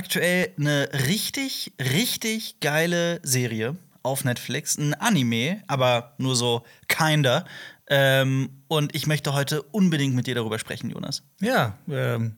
aktuell eine richtig, richtig geile Serie auf Netflix. Ein Anime, aber nur so kinder. Ähm, und ich möchte heute unbedingt mit dir darüber sprechen, Jonas. Ja, ähm,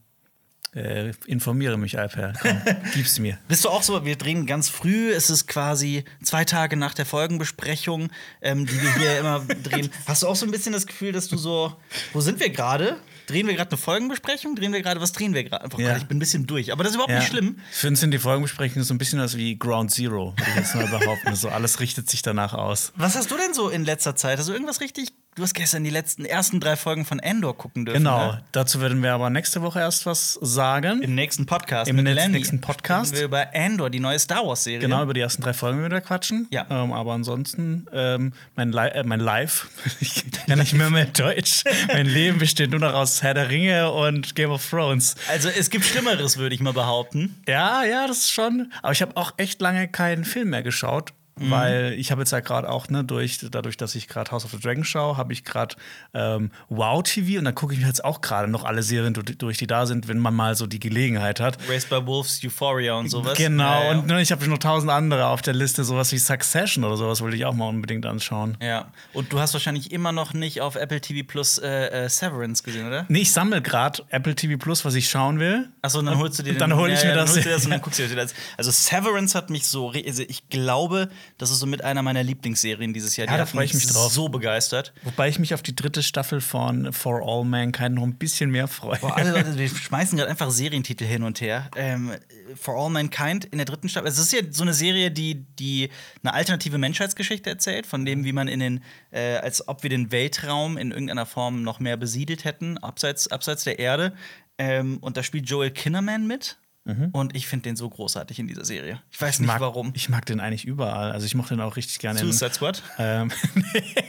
äh, informiere mich, Alper. Komm, gib's mir. Bist du auch so? Wir drehen ganz früh. Es ist quasi zwei Tage nach der Folgenbesprechung, ähm, die wir hier immer drehen. Hast du auch so ein bisschen das Gefühl, dass du so, wo sind wir gerade? Drehen wir gerade eine Folgenbesprechung? Drehen wir gerade, was drehen wir gerade? Ja. Ich bin ein bisschen durch. Aber das ist überhaupt Ja. nicht schlimm. Für uns sind die Folgenbesprechungen so ein bisschen was wie Ground Zero, würde ich jetzt mal behaupten. So alles richtet sich danach aus. Was hast du denn so in letzter Zeit? Hast du irgendwas richtig? Du hast gestern die letzten ersten drei Folgen von Endor gucken dürfen. Genau. Ne? Dazu werden wir aber nächste Woche erst was sagen. Im nächsten Podcast. Im Lenny. nächsten Podcast. Wir über Endor, die neue Star Wars-Serie. Genau, über die ersten drei Folgen wieder quatschen. Ja. Ähm, aber ansonsten, ähm, mein, Li äh, mein Live, ich kann nicht mehr mehr Deutsch. mein Leben besteht nur noch aus Herr der Ringe und Game of Thrones. Also es gibt Schlimmeres, würde ich mal behaupten. Ja, ja, das ist schon. Aber ich habe auch echt lange keinen Film mehr geschaut. Mhm. Weil ich habe jetzt ja gerade auch, ne, durch, dadurch, dass ich gerade House of the Dragon schaue, habe ich gerade ähm, Wow TV und da gucke ich mir jetzt auch gerade noch alle Serien durch, die da sind, wenn man mal so die Gelegenheit hat. Raised by Wolves, Euphoria und sowas. Genau, Ja, ja. und ne, ich habe noch tausend andere auf der Liste, sowas wie Succession oder sowas wollte ich auch mal unbedingt anschauen. Ja, und du hast wahrscheinlich immer noch nicht auf Apple TV Plus äh, äh, Severance gesehen, oder? Nee, ich sammle gerade Apple TV Plus, was ich schauen will. Achso, dann holst du dir Und dann hol ich mir dann das. holst du dir das und dann guckst du dir das. Also Severance hat mich so, also ich glaube, das ist so mit einer meiner Lieblingsserien dieses Jahr. Ja, Die da hat freu ich mich drauf. So begeistert. Wobei ich mich auf die dritte Staffel von For All Mankind noch ein bisschen mehr freue. Boah, alle Leute, wir schmeißen gerade einfach Serientitel hin und her. Ähm, For All Mankind in der dritten Staffel. Es ist ja so eine Serie, die, die eine alternative Menschheitsgeschichte erzählt, von dem, wie man in den, äh, als ob wir den Weltraum in irgendeiner Form noch mehr besiedelt hätten, abseits, abseits der Erde. Ähm, und da spielt Joel Kinnaman mit. Und ich finde den so großartig in dieser Serie. Ich weiß Mhm. Ich nicht mag, warum. Ich mag den eigentlich überall. Also ich mochte den auch richtig gerne in, Suicide Squad. ähm,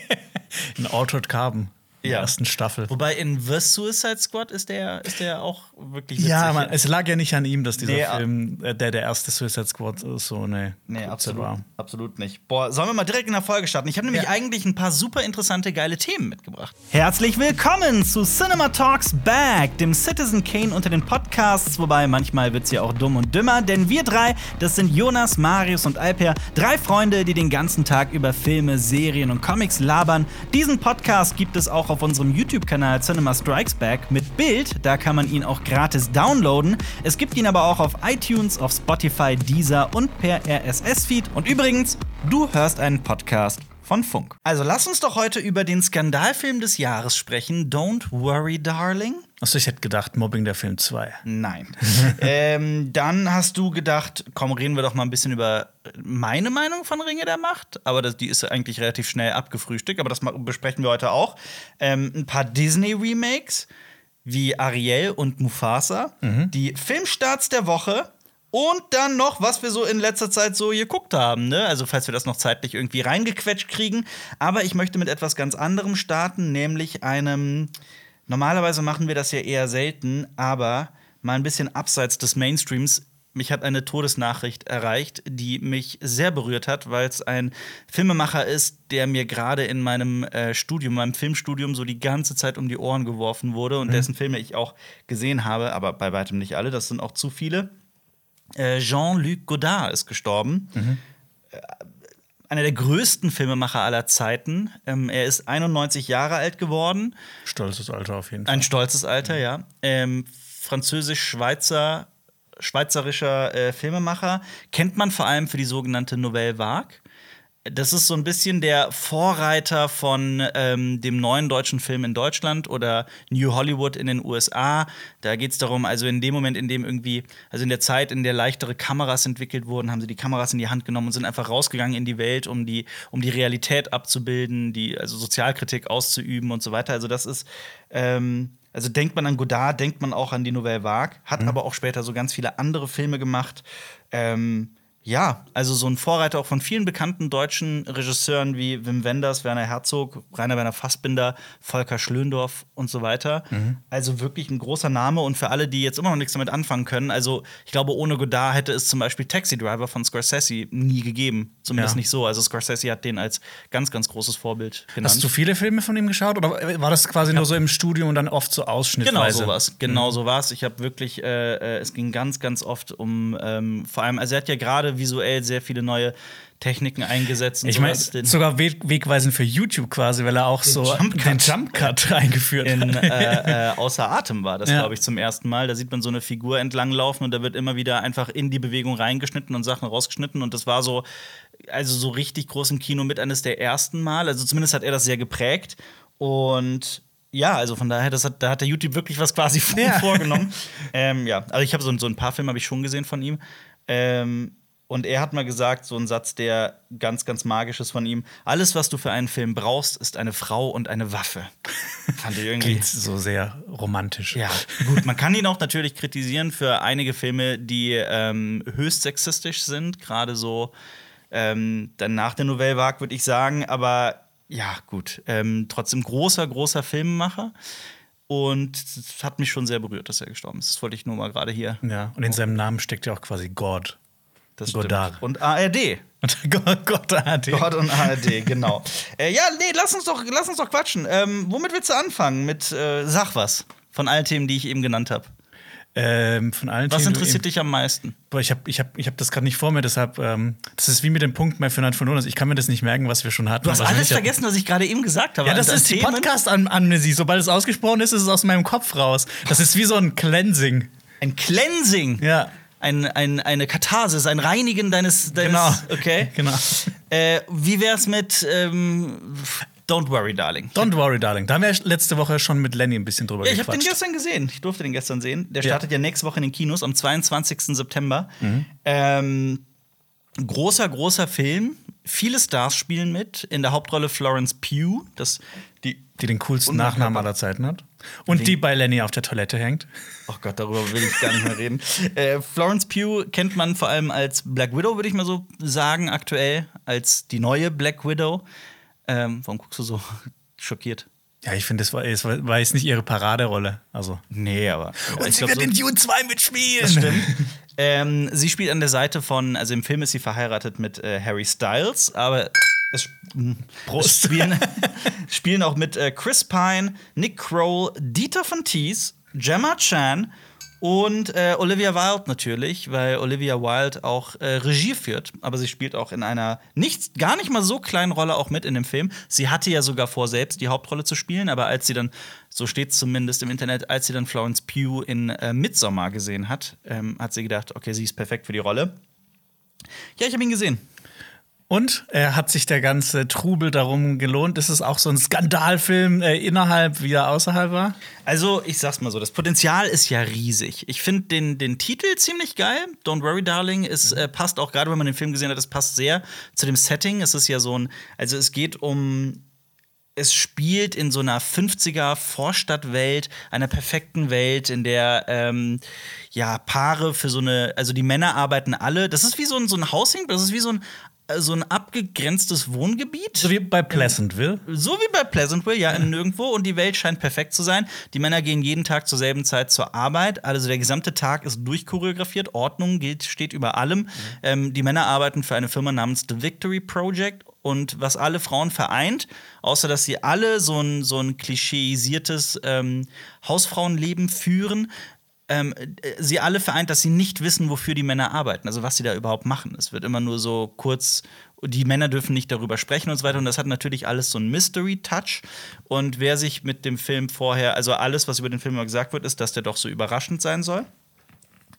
in Altered Carbon, in Ja. der ersten Staffel. Wobei in The Suicide Squad ist der, ist der auch wirklich witzig. Ja, man, es lag ja nicht an ihm, dass dieser Nee, Film, äh, der der erste Suicide Squad ist, so eine Nee, absolut, war. absolut nicht. Boah, sollen wir mal direkt in der Folge starten? Ich habe nämlich Ja. eigentlich ein paar super interessante, geile Themen mitgebracht. Herzlich willkommen zu Cinema Talks Back, dem Citizen Kane unter den Podcasts, wobei manchmal wird's ja auch dumm und dümmer, denn wir drei, das sind Jonas, Marius und Alper, drei Freunde, die den ganzen Tag über Filme, Serien und Comics labern. Diesen Podcast gibt es auch auf unserem YouTube-Kanal Cinema Strikes Back mit Bild, da kann man ihn auch gratis downloaden. Es gibt ihn aber auch auf iTunes, auf Spotify, Deezer und per RSS-Feed. Und übrigens, du hörst einen Podcast von Funk. Also lass uns doch heute über den Skandalfilm des Jahres sprechen. Don't worry, darling. Achso, ich hätte gedacht, Mobbing der Film 2. Nein. ähm, dann hast du gedacht, komm, reden wir doch mal ein bisschen über meine Meinung von Ringe der Macht. Aber das, die ist eigentlich relativ schnell abgefrühstückt, aber das besprechen wir heute auch. Ähm, ein paar Disney-Remakes wie Ariel und Mufasa. Die Filmstarts der Woche. Und dann noch, was wir so in letzter Zeit so geguckt haben, ne? Also, falls wir das noch zeitlich irgendwie reingequetscht kriegen. Aber ich möchte mit etwas ganz anderem starten, nämlich einem. Normalerweise machen wir das ja eher selten, aber mal ein bisschen abseits des Mainstreams. Mich hat eine Todesnachricht erreicht, die mich sehr berührt hat, weil es ein Filmemacher ist, der mir gerade in meinem äh, Studium, meinem Filmstudium, so die ganze Zeit um die Ohren geworfen wurde und dessen Filme ich auch gesehen habe, aber bei weitem nicht alle. Das sind auch zu viele. Äh, Jean-Luc Godard ist gestorben. Äh, Einer der größten Filmemacher aller Zeiten. Ähm, er ist 91 Jahre alt geworden. Stolzes Alter auf jeden Fall. Ein stolzes Alter, ja. Ähm, Französisch-Schweizer, schweizerischer äh, Filmemacher. Kennt man vor allem für die sogenannte Nouvelle Vague. Das ist so ein bisschen der Vorreiter von ähm, dem neuen deutschen Film in Deutschland oder New Hollywood in den USA. Da geht es darum, also in dem Moment, in dem irgendwie, also in der Zeit, in der leichtere Kameras entwickelt wurden, haben sie die Kameras in die Hand genommen und sind einfach rausgegangen in die Welt, um die, um die Realität abzubilden, die, also Sozialkritik auszuüben und so weiter. Also das ist, ähm, also denkt man an Godard, denkt man auch an die Nouvelle Vague, hat aber auch später so ganz viele andere Filme gemacht. Ähm, ja, also so ein Vorreiter auch von vielen bekannten deutschen Regisseuren wie Wim Wenders, Werner Herzog, Rainer Werner Fassbinder, Volker Schlöndorff und so weiter. Mhm. Also wirklich ein großer Name und für alle, die jetzt immer noch nichts damit anfangen können, also ich glaube, ohne Godard hätte es zum Beispiel Taxi Driver von Scorsese nie gegeben. Zumindest Ja. nicht so. Also Scorsese hat den als ganz, ganz großes Vorbild genannt. Hast du viele Filme von ihm geschaut oder war das quasi nur so im Studium und dann oft so Genau ausschnittweise? sowas, genau so war's. Ich habe wirklich, äh, äh, es ging ganz, ganz oft um, ähm, vor allem, also er hat ja gerade visuell sehr viele neue Techniken eingesetzt. Ich meine. Den- sogar weg wegweisend für YouTube quasi, weil er auch so Jump den Jump Cut eingeführt in hat. äh, äh, Außer Atem war das, Ja. glaube ich, zum ersten Mal. Da sieht man so eine Figur entlanglaufen und da wird immer wieder einfach in die Bewegung reingeschnitten und Sachen rausgeschnitten. Und das war so, also so richtig groß im Kino mit eines der ersten Mal. Also zumindest hat er das sehr geprägt. Und ja, also von daher, das hat, da hat der YouTube wirklich was quasi Ja. vorgenommen. ähm, ja, also ich habe so, so ein paar Filme habe ich schon gesehen von ihm. Ähm, und er hat mal gesagt, so ein Satz, der ganz, ganz magisch ist von ihm: Alles, was du für einen Film brauchst, ist eine Frau und eine Waffe. Fand ich irgendwie. Klingt so sehr romantisch. Ja, gut, man kann ihn auch natürlich kritisieren für einige Filme, die ähm, höchst sexistisch sind, gerade so ähm, dann nach der Nouvelle Vague, würde ich sagen. Aber ja, gut, ähm, trotzdem großer, großer Filmemacher. Und es hat mich schon sehr berührt, dass er gestorben ist. Das wollte ich nur mal gerade hier. Ja, und in seinem Namen steckt ja auch quasi God. Das Godard. Und ARD. Gott, ARD. Gott und ARD, genau. äh, ja, nee, lass uns doch, lass uns doch quatschen. Ähm, womit willst du anfangen? Mit äh, Sag was. Von all Themen, die ich eben genannt habe. Ähm, von allen Was Themen, interessiert dich am meisten? Boah, ich habe ich hab, ich hab das gerade nicht vor mir, deshalb, ähm, das ist wie mit dem Punkt bei Fernand von Jonas. Ich kann mir das nicht merken, was wir schon hatten. Du hast wir alles hatten. vergessen, was ich gerade eben gesagt habe. Ja, das an ist die. Podcast-Amnesie. Sobald es ausgesprochen ist, ist es aus meinem Kopf raus. Das ist wie so ein Cleansing. Ein Cleansing. Ja. Ein, ein, eine Katharsis, ein Reinigen deines. deines Genau. Okay. Genau. Äh, wie wär's mit ähm, Don't Worry, Darling? Don't worry, darling. Da haben wir letzte Woche schon mit Lenny ein bisschen drüber Ja, ich habe den gestern gesehen. Ich durfte den gestern sehen. Der Ja. startet ja, nächste Woche in den Kinos am 22. September. Mhm. Ähm, großer, großer Film. Viele Stars spielen mit. In der Hauptrolle Florence Pugh. Das, die, die den coolsten. Nachnamen aller Zeiten hat. Und Wen? die bei Lenny auf der Toilette hängt. Oh Gott, darüber will ich gar nicht mehr reden. Äh, Florence Pugh kennt man vor allem als Black Widow, würde ich mal so sagen, aktuell. Als die neue Black Widow. Ähm, warum guckst du so schockiert? Ja, ich finde, das war, es war jetzt nicht ihre Paraderolle. Also. Nee, aber. Und ich sie glaub, wird so- in Dune 2 mitspielen. Das stimmt. ähm, sie spielt an der Seite von, also im Film ist sie verheiratet mit äh, Harry Styles, aber es, mh, Prost. es spielen, spielen auch mit äh, Chris Pine, Nick Kroll, Dieter von Thies, Gemma Chan und äh, Olivia Wilde natürlich, weil Olivia Wilde auch äh, Regie führt. Aber sie spielt auch in einer nicht, gar nicht mal so kleinen Rolle auch mit in dem Film. Sie hatte ja sogar vor, selbst die Hauptrolle zu spielen, aber als sie dann, so steht es zumindest im Internet, als sie dann Florence Pugh in äh, Midsommar gesehen hat, ähm, hat sie gedacht, okay, sie ist perfekt für die Rolle. Ja, ich habe ihn gesehen. Und äh, hat sich der ganze Trubel darum gelohnt? Ist es auch so ein Skandalfilm äh, innerhalb wie er außerhalb war? Also, ich sag's mal so, das Potenzial ist ja riesig. Ich finde den, den Titel ziemlich geil. Don't Worry, Darling. Es äh, passt auch, gerade wenn man den Film gesehen hat, es passt sehr zu dem Setting. Es ist ja so ein, also es geht um. Es spielt in so einer 50er Vorstadtwelt, einer perfekten Welt, in der ähm, ja Paare für so eine, also die Männer arbeiten alle. Das ist wie so ein, so ein Housing, das ist wie so ein, äh, so ein abgegrenztes Wohngebiet. So wie bei Pleasantville. So wie bei Pleasantville, ja, in nirgendwo. Und die Welt scheint perfekt zu sein. Die Männer gehen jeden Tag zur selben Zeit zur Arbeit. Also der gesamte Tag ist durchchoreografiert. Ordnung gilt, steht über allem. Ähm, die Männer arbeiten für eine Firma namens The Victory Project. Und was alle Frauen vereint, außer dass sie alle so ein, so ein klischeisiertes ähm, Hausfrauenleben führen, ähm, äh, sie alle vereint, dass sie nicht wissen, wofür die Männer arbeiten, also was sie da überhaupt machen. Es wird immer nur so kurz, die Männer dürfen nicht darüber sprechen und so weiter. Und das hat natürlich alles so einen Mystery-Touch. Und wer sich mit dem Film vorher, also alles, was über den Film immer gesagt wird, ist, dass der doch so überraschend sein soll.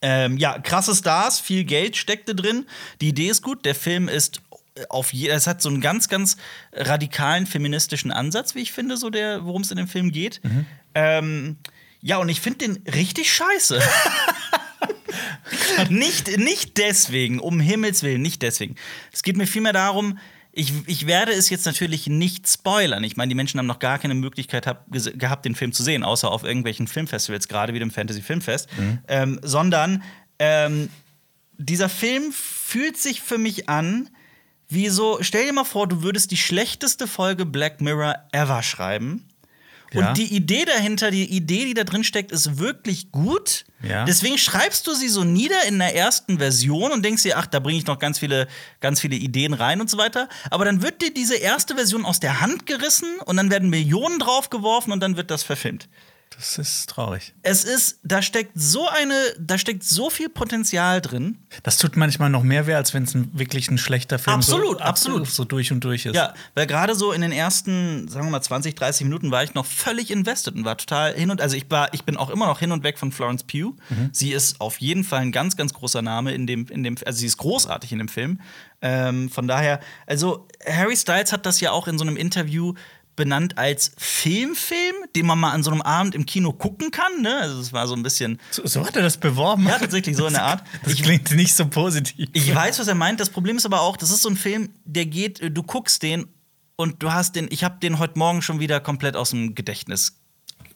Ähm, ja, krasse Stars, viel Geld steckte drin. Die Idee ist gut. Der Film ist auf je, es hat so einen ganz, ganz radikalen feministischen Ansatz, wie ich finde, so der, worum es in dem Film geht. Ähm, ja, und ich finde den richtig scheiße. nicht, nicht deswegen, um Himmels Willen, nicht deswegen. Es geht mir vielmehr darum, ich, ich werde es jetzt natürlich nicht spoilern. Ich meine, die Menschen haben noch gar keine Möglichkeit hab, gehabt, den Film zu sehen, außer auf irgendwelchen Filmfestivals, gerade wie dem Fantasy Filmfest. Ähm, sondern ähm, dieser Film fühlt sich für mich an, wie so, stell dir mal vor, du würdest die schlechteste Folge Black Mirror ever schreiben. Ja. Und die Idee dahinter, die Idee, die da drin steckt, ist wirklich gut. Ja. Deswegen schreibst du sie so nieder in der ersten Version und denkst dir, ach, da bringe ich noch ganz viele, ganz viele Ideen rein und so weiter. Aber dann wird dir diese erste Version aus der Hand gerissen und dann werden Millionen draufgeworfen und dann wird das verfilmt. Das ist traurig. Es ist, da steckt so eine, da steckt so viel Potenzial drin. Das tut manchmal noch mehr weh, als wenn es wirklich ein schlechter Film Absolut, so, absolut. so durch und durch ist. Ja, weil gerade so in den ersten, sagen wir mal 20, 30 Minuten war ich noch völlig invested und war total hin und also ich war, ich bin auch immer noch hin und weg von Florence Pugh. Sie ist auf jeden Fall ein ganz, ganz großer Name in dem, in dem, also sie ist großartig in dem Film. Ähm, von daher, also Harry Styles hat das ja auch in so einem Interview benannt als Filmfilm, den man mal an so einem Abend im Kino gucken kann. Ne? Also es war so ein bisschen, So, so hat er das beworben. ja tatsächlich so in der Art. Das klingt nicht so positiv. Ich weiß, was er meint. Das Problem ist aber auch, das ist so ein Film, der geht, du guckst den und du hast den, ich habe den heute Morgen schon wieder komplett aus dem Gedächtnis.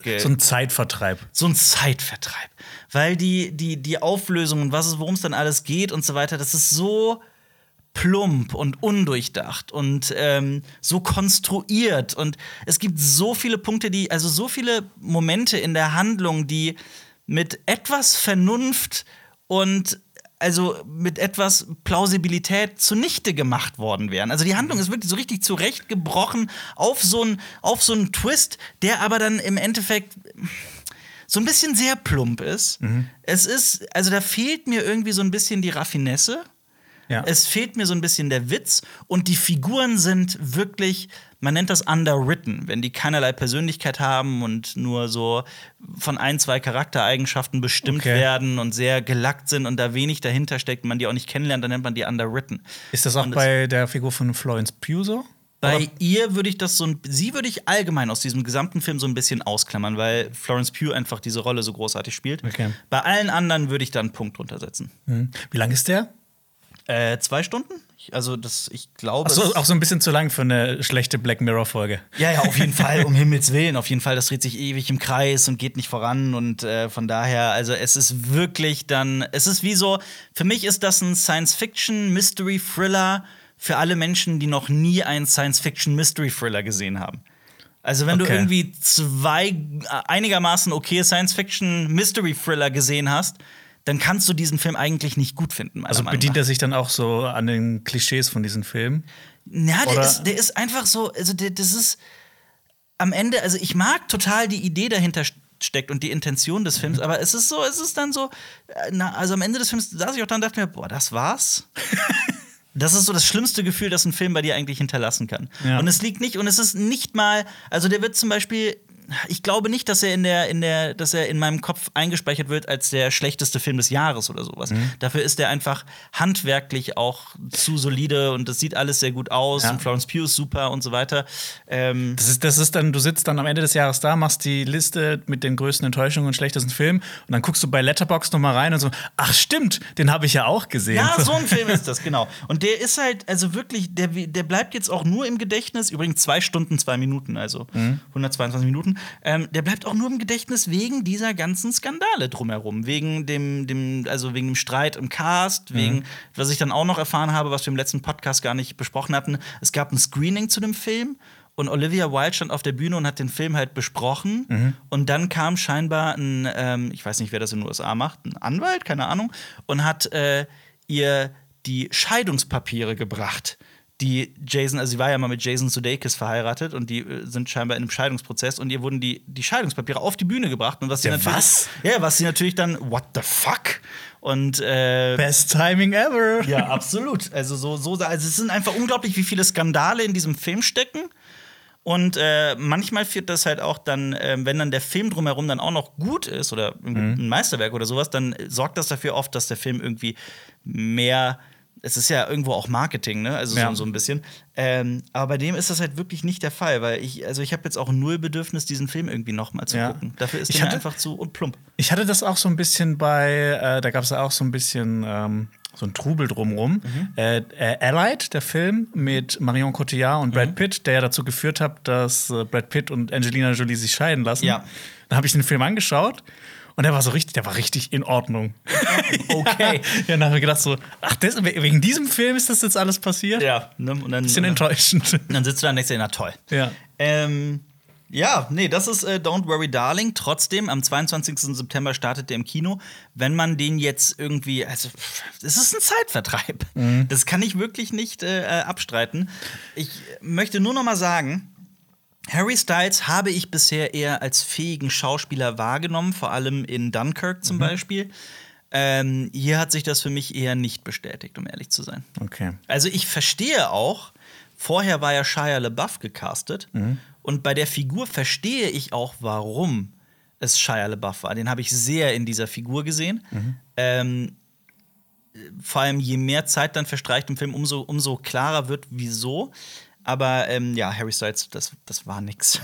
Ge so ein Zeitvertreib. so ein Zeitvertreib. Weil die, die, die Auflösung und was es, worum es dann alles geht und so weiter, das ist so plump und undurchdacht und ähm, so konstruiert. Und es gibt so viele Punkte, die, also so viele Momente in der Handlung, die mit etwas Vernunft und also mit etwas Plausibilität zunichte gemacht worden wären. Also die Handlung ist wirklich so richtig zurechtgebrochen auf so einen auf so einen Twist, der aber dann im Endeffekt so ein bisschen sehr plump ist. Es ist, also da fehlt mir irgendwie so ein bisschen die Raffinesse. Ja. Es fehlt mir so ein bisschen der Witz und die Figuren sind wirklich, man nennt das underwritten, wenn die keinerlei Persönlichkeit haben und nur so von ein, zwei Charaktereigenschaften bestimmt Okay. werden und sehr gelackt sind und da wenig dahinter steckt, man die auch nicht kennenlernt, dann nennt man die underwritten. Ist das auch Und es- bei der Figur von Florence Pugh so? Bei Oder- ihr würde ich das so ein, sie würde ich allgemein aus diesem gesamten Film so ein bisschen ausklammern, weil Florence Pugh einfach diese Rolle so großartig spielt. Okay. Bei allen anderen würde ich da einen Punkt drunter setzen. Hm. Wie lang ist der? Äh, zwei Stunden? Ich- Also, das, ich glaube. Achso, es- auch so ein bisschen zu lang für eine schlechte Black Mirror-Folge. Ja, ja, auf jeden Fall, um Himmels Willen. Auf jeden Fall, das dreht sich ewig im Kreis und geht nicht voran. Und äh, von daher, also es ist wirklich dann, es ist wie so, für mich ist das ein Science-Fiction-Mystery-Thriller für alle Menschen, die noch nie einen Science-Fiction-Mystery-Thriller gesehen haben. Also, wenn du Okay. irgendwie zwei äh, einigermaßen okay Science-Fiction-Mystery-Thriller gesehen hast, dann kannst du diesen Film eigentlich nicht gut finden. Also Meinung bedient nach. er sich dann auch so an den Klischees von diesen Filmen? Ja, der ist, der ist einfach so, also der, das ist am Ende, also ich mag total die Idee dahinter st- steckt und die Intention des Mhm. Films, aber es ist so, es ist dann so, äh, na, also am Ende des Films saß ich auch da und dachte mir, boah, das war's. Das ist so das schlimmste Gefühl, das ein Film bei dir eigentlich hinterlassen kann. Ja. Und es liegt nicht, und es ist nicht mal, also der wird zum Beispiel, ich glaube nicht, dass er in der, in der, dass er in meinem Kopf eingespeichert wird als der schlechteste Film des Jahres oder sowas. Mhm. Dafür ist er einfach handwerklich auch zu solide und das sieht alles sehr gut aus Ja. und Florence Pugh ist super und so weiter. Ähm, Das ist, das ist dann, du sitzt dann am Ende des Jahres da, machst die Liste mit den größten Enttäuschungen und schlechtesten Filmen und dann guckst du bei Letterboxd noch mal rein und so, ach stimmt, den habe ich ja auch gesehen. Ja, so ein Film ist das, genau. Und der ist halt, also wirklich, der, der bleibt jetzt auch nur im Gedächtnis, übrigens zwei Stunden, zwei Minuten, also 122 Minuten. Ähm, der bleibt auch nur im Gedächtnis wegen dieser ganzen Skandale drumherum. Wegen dem, dem, also wegen dem Streit im Cast, wegen, was ich dann auch noch erfahren habe, was wir im letzten Podcast gar nicht besprochen hatten. Es gab ein Screening zu dem Film. Und Olivia Wilde stand auf der Bühne und hat den Film halt besprochen. Und dann kam scheinbar ein, ähm, ich weiß nicht, wer das in den USA macht, ein Anwalt, keine Ahnung, und hat äh, ihr die Scheidungspapiere gebracht. Die Jason, also sie war ja mal mit Jason Sudeikis verheiratet und die äh, sind scheinbar in einem Scheidungsprozess und ihr wurden die, die Scheidungspapiere auf die Bühne gebracht. Und was sie Ja, natürlich. was? Ja, was sie natürlich dann, what the fuck? Und äh, Best Timing ever. ja, absolut. Also so, so, also es sind einfach unglaublich, wie viele Skandale in diesem Film stecken. Und äh, manchmal führt das halt auch dann, ähm, wenn dann der Film drumherum dann auch noch gut ist oder irgendwie ein Meisterwerk oder sowas, dann sorgt das dafür oft, dass der Film irgendwie mehr. Es ist ja irgendwo auch Marketing, ne? Also Ja. so, so ein bisschen. Ähm, aber bei dem ist das halt wirklich nicht der Fall, weil ich, also ich habe jetzt auch null Bedürfnis, diesen Film irgendwie noch mal zu Ja. gucken. Dafür ist Ich hatte- einfach zu und plump. Ich hatte das auch so ein bisschen bei, äh, da gab es auch so ein bisschen ähm, so ein Trubel drumrum. Mhm. Äh, äh, Allied, der Film mit Marion Cotillard und Mhm. Brad Pitt, der ja dazu geführt hat, dass äh, Brad Pitt und Angelina Jolie sich scheiden lassen. Ja. Dann habe ich den Film angeschaut Und der war so richtig, der war richtig in Ordnung. Okay. ja, dann haben wir gedacht so, ach, das, wegen diesem Film ist das jetzt alles passiert? Ja, ne? und dann, Bisschen und enttäuschend. dann sitzt du da und denkst dir, na toll. ja. Ähm, ja, nee, das ist äh, Don't Worry Darling. Trotzdem, am 22. September startet der im Kino. Wenn man den jetzt irgendwie, also, es ist ein Zeitvertreib. Das kann ich wirklich nicht äh, äh, abstreiten. Ich möchte nur noch mal sagen, Harry Styles habe ich bisher eher als fähigen Schauspieler wahrgenommen, vor allem in Dunkirk zum Beispiel. Ähm, hier hat sich das für mich eher nicht bestätigt, um ehrlich zu sein. Okay. Also ich verstehe auch, vorher war ja Shia LaBeouf gecastet und bei der Figur verstehe ich auch, warum es Shia LaBeouf war. Den habe ich sehr in dieser Figur gesehen. Ähm, vor allem je mehr Zeit dann verstreicht im Film, umso, umso klarer wird, wieso. Aber ähm, ja, Harry Styles, das, das war nix.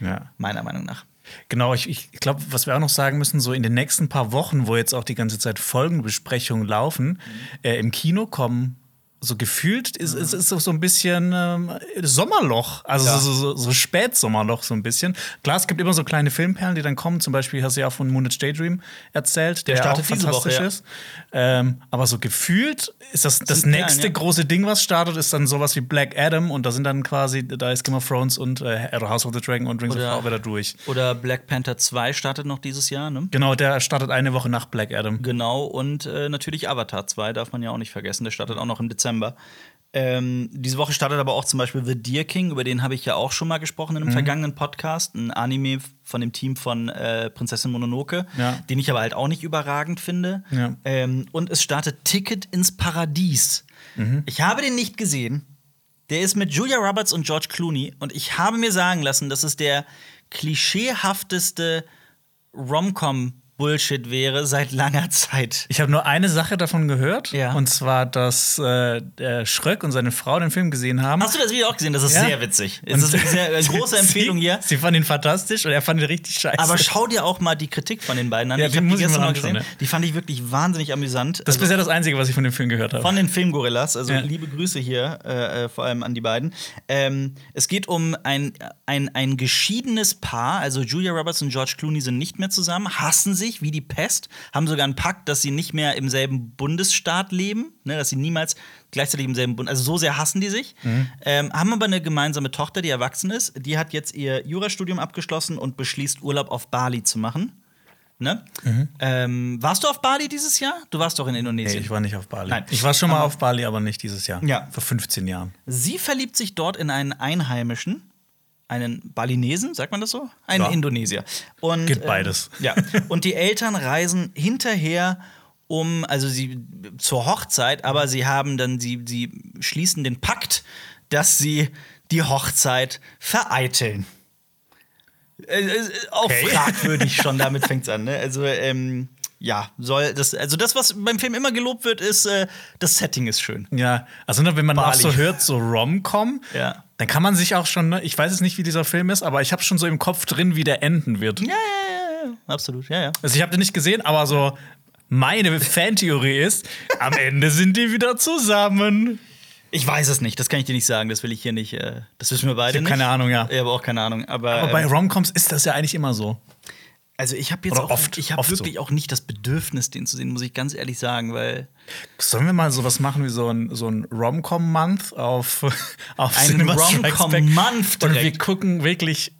Ja. Meiner Meinung nach. Genau, ich, ich glaube, was wir auch noch sagen müssen, so in den nächsten paar Wochen, wo jetzt auch die ganze Zeit Folgenbesprechungen laufen, äh, im Kino kommen so gefühlt ist es ist so ein bisschen ähm, Sommerloch, also Ja. so, so, so Spätsommerloch so ein bisschen. Klar, es gibt immer so kleine Filmperlen, die dann kommen. Zum Beispiel hast du ja auch von Moonage Daydream erzählt, der, Der auch startet diese fantastisch Woche, ja. ist. Ähm, aber so gefühlt ist das das Perlen, nächste ja. große Ding, was startet, ist dann sowas wie Black Adam und da sind dann quasi da ist Game of Thrones und äh, House of the Dragon und Rings Oder- of Power wieder durch. Oder Black Panther 2 startet noch dieses Jahr, ne? Genau, der startet eine Woche nach Black Adam. Genau, und äh, natürlich Avatar 2 darf man ja auch nicht vergessen. Der startet auch noch im Dezember. Ähm, diese Woche startet aber auch zum Beispiel The Deer King, über den habe ich ja auch schon mal gesprochen in einem vergangenen Podcast. Ein Anime von dem Team von äh, Prinzessin Mononoke, Ja. den ich aber halt auch nicht überragend finde. Ja. Ähm, und es startet Ticket ins Paradies. Ich habe den nicht gesehen. Der ist mit Julia Roberts und George Clooney. Und ich habe mir sagen lassen, dass es der klischeehafteste Rom-Com Bullshit wäre seit langer Zeit. Ich habe nur eine Sache davon gehört, Ja. und zwar, dass äh, der Schröck und seine Frau den Film gesehen haben. Hast du das Video auch gesehen? Das ist Ja. sehr witzig. Es ist eine sehr äh, große Empfehlung sie, hier. Sie fand ihn fantastisch und er fand ihn richtig scheiße. Aber schau dir auch mal die Kritik von den beiden an. Ja, ich die habe die gestern mal gesehen. ja. Die fand ich wirklich wahnsinnig amüsant. das ist Also, bisher das Einzige, was ich von dem Film gehört habe. von den Filmgorillas, also liebe Grüße hier, äh, äh, vor allem an die beiden. Ähm, es geht um ein, ein, ein geschiedenes Paar, also Julia Roberts und George Clooney sind nicht mehr zusammen, hassen sich wie die Pest, haben sogar einen Pakt, dass sie nicht mehr im selben Bundesstaat leben, ne, dass sie niemals gleichzeitig im selben Bund, also so sehr hassen die sich, ähm, haben aber eine gemeinsame Tochter, die erwachsen ist, die hat jetzt ihr Jurastudium abgeschlossen und beschließt, Urlaub auf Bali zu machen. Ne? Ähm, warst du auf Bali dieses Jahr? Du warst doch in Nee, Indonesien. ich war nicht auf Bali. Nein. Ich war schon mal Aber- auf Bali, aber nicht dieses Jahr. Ja. Vor 15 Jahren. Sie verliebt sich dort in einen Einheimischen, einen Balinesen, sagt man das so? Einen Ja. Indonesier. Und, Geht beides. Ähm, ja. Und die Eltern reisen hinterher um, also sie zur Hochzeit, aber sie haben dann, sie, sie schließen den Pakt, dass sie die Hochzeit vereiteln. Äh, äh, auch Okay. fragwürdig schon, damit fängt's an. Ne? Also, ähm, ja, soll das, also das, was beim Film immer gelobt wird, ist, äh, das Setting ist schön. Ja, also ne, wenn man auch Bali. so hört, so Rom-Com, Ja. dann kann man sich auch schon, ne, ich weiß jetzt nicht, wie dieser Film ist, aber ich habe schon so im Kopf drin, wie der enden wird. Ja, ja, ja, ja, absolut, ja, ja. Also ich habe den nicht gesehen, aber so meine Fantheorie ist, am Ende sind die wieder zusammen. Ich weiß es nicht, das kann ich dir nicht sagen, das will ich hier nicht, äh, das wissen wir beide Ich hab nicht. keine Ahnung, ja. Ich habe auch keine Ahnung, aber, Aber bei ähm, Romcoms ist das ja eigentlich immer so. Also ich habe jetzt Oder auch, oft, ich habe wirklich so. auch nicht das Bedürfnis, den zu sehen, muss ich ganz ehrlich sagen, weil Sollen wir mal sowas machen wie so ein, so ein Rom-Com-Month auf, auf Ein Cinema Strikes Back? Rom-Com-Month Und wir gucken wirklich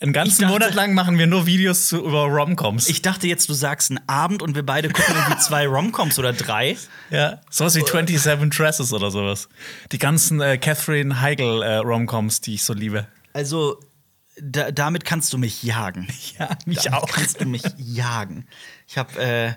einen ganzen dachte- Monat lang machen wir nur Videos zu, über Romcoms. ich dachte jetzt, du sagst einen Abend und wir beide gucken irgendwie zwei Romcoms oder drei. Ja, sowas wie 27 Dresses oder sowas. Die ganzen äh, Catherine Heigl äh, Romcoms, die ich so liebe. Also da, damit kannst du mich jagen. Ja, mich damit auch. kannst du mich jagen. Ich habe äh,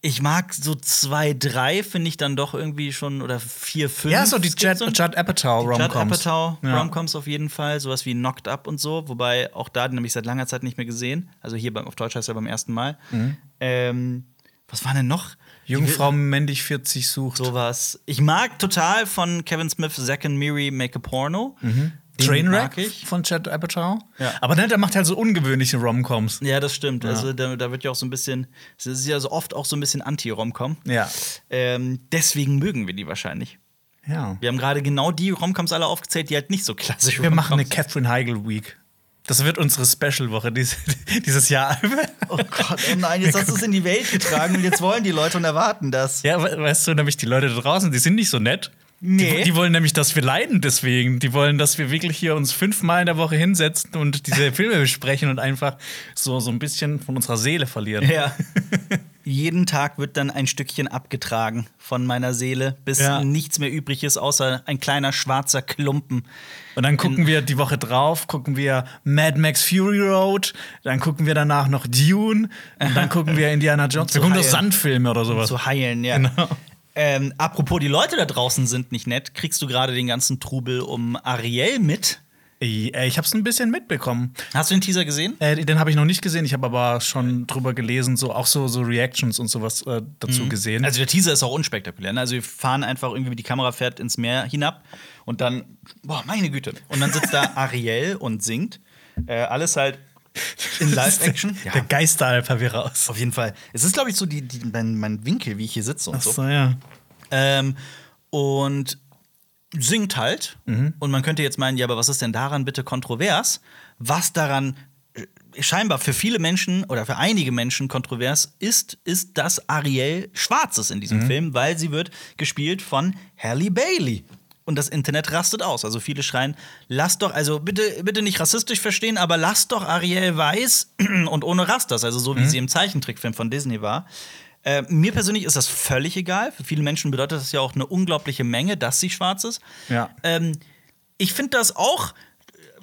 ich mag so zwei, drei finde ich dann doch irgendwie schon oder vier, fünf. Ja, so die Judd, so Judd Apatow Judd Romcoms. Apatow Ja. Romcoms auf jeden Fall, sowas wie Knocked Up und so, wobei auch da, den habe ich seit langer Zeit nicht mehr gesehen. Also hier beim, auf Deutsch heißt er beim ersten Mal. Mhm. Ähm, was war denn noch? Jungfrau männlich 40 sucht. Sowas. Ich mag total von Kevin Smith Zack and Miri Make a Porno. Den Trainwreck von Judd Apatow. Ja. Aber ne, der macht halt so ungewöhnliche Romcoms. Ja, das stimmt. Also da, da wird ja auch so ein bisschen, es ist ja so oft auch so ein bisschen Anti-Romcom. Ja. Ähm, deswegen mögen wir die wahrscheinlich. Ja. Wir haben gerade genau die Romcoms alle aufgezählt, die halt nicht so klassisch Wir machen eine Catherine Heigl Week. Das wird unsere Special-Woche dies, dieses Jahr. Oh Gott, oh nein, jetzt hast du es in die Welt getragen und jetzt wollen die Leute und erwarten das. Ja, we- weißt du, nämlich die Leute da draußen, die sind nicht so nett. Nee. Die, die wollen nämlich, dass wir leiden deswegen. Die wollen, dass wir wirklich hier uns fünfmal in der Woche hinsetzen und diese Filme besprechen und einfach so, so ein bisschen von unserer Seele verlieren. Ja. Jeden Tag wird dann ein Stückchen abgetragen von meiner Seele, bis Ja. nichts mehr übrig ist, außer ein kleiner schwarzer Klumpen. Und dann gucken wir die Woche drauf, gucken wir Mad Max Fury Road, dann gucken wir danach noch Dune und dann gucken wir Indiana Jones. Wir gucken heilen. Sandfilme oder sowas. Zu heilen, ja. Genau. Ähm, apropos, die Leute da draußen sind nicht nett. Kriegst du gerade den ganzen Trubel um Ariel mit? Ich, äh, ich habe es ein bisschen mitbekommen. Hast du den Teaser gesehen? Äh, den habe ich noch nicht gesehen, ich habe aber schon drüber gelesen, so auch so, so Reactions und sowas äh, dazu gesehen. Also der Teaser ist auch unspektakulär. Ne? Also wir fahren einfach irgendwie, die Kamera fährt ins Meer hinab und dann, boah, meine Güte. Und dann sitzt da Ariel und singt. Äh, alles halt in Live-Action. Der Geisteralp habe ich raus. Auf jeden Fall. Es ist, glaube ich, so die, die, mein, mein Winkel, wie ich hier sitze und so. Achso, ja. Ähm, und singt halt. Und man könnte jetzt meinen, ja, aber was ist denn daran bitte kontrovers? Was daran äh, scheinbar für viele Menschen oder für einige Menschen kontrovers ist, ist, dass Ariel schwarz ist in diesem Film, weil sie wird gespielt von Halle Bailey. Und das Internet rastet aus. Also viele schreien, lass doch, also bitte, bitte nicht rassistisch verstehen, aber lass doch Ariel weiß und ohne Rasters, also so wie sie im Zeichentrickfilm von Disney war. Äh, mir persönlich ist das völlig egal. Für viele Menschen bedeutet das ja auch eine unglaubliche Menge, dass sie schwarz ist. Ja. Ähm, ich finde das auch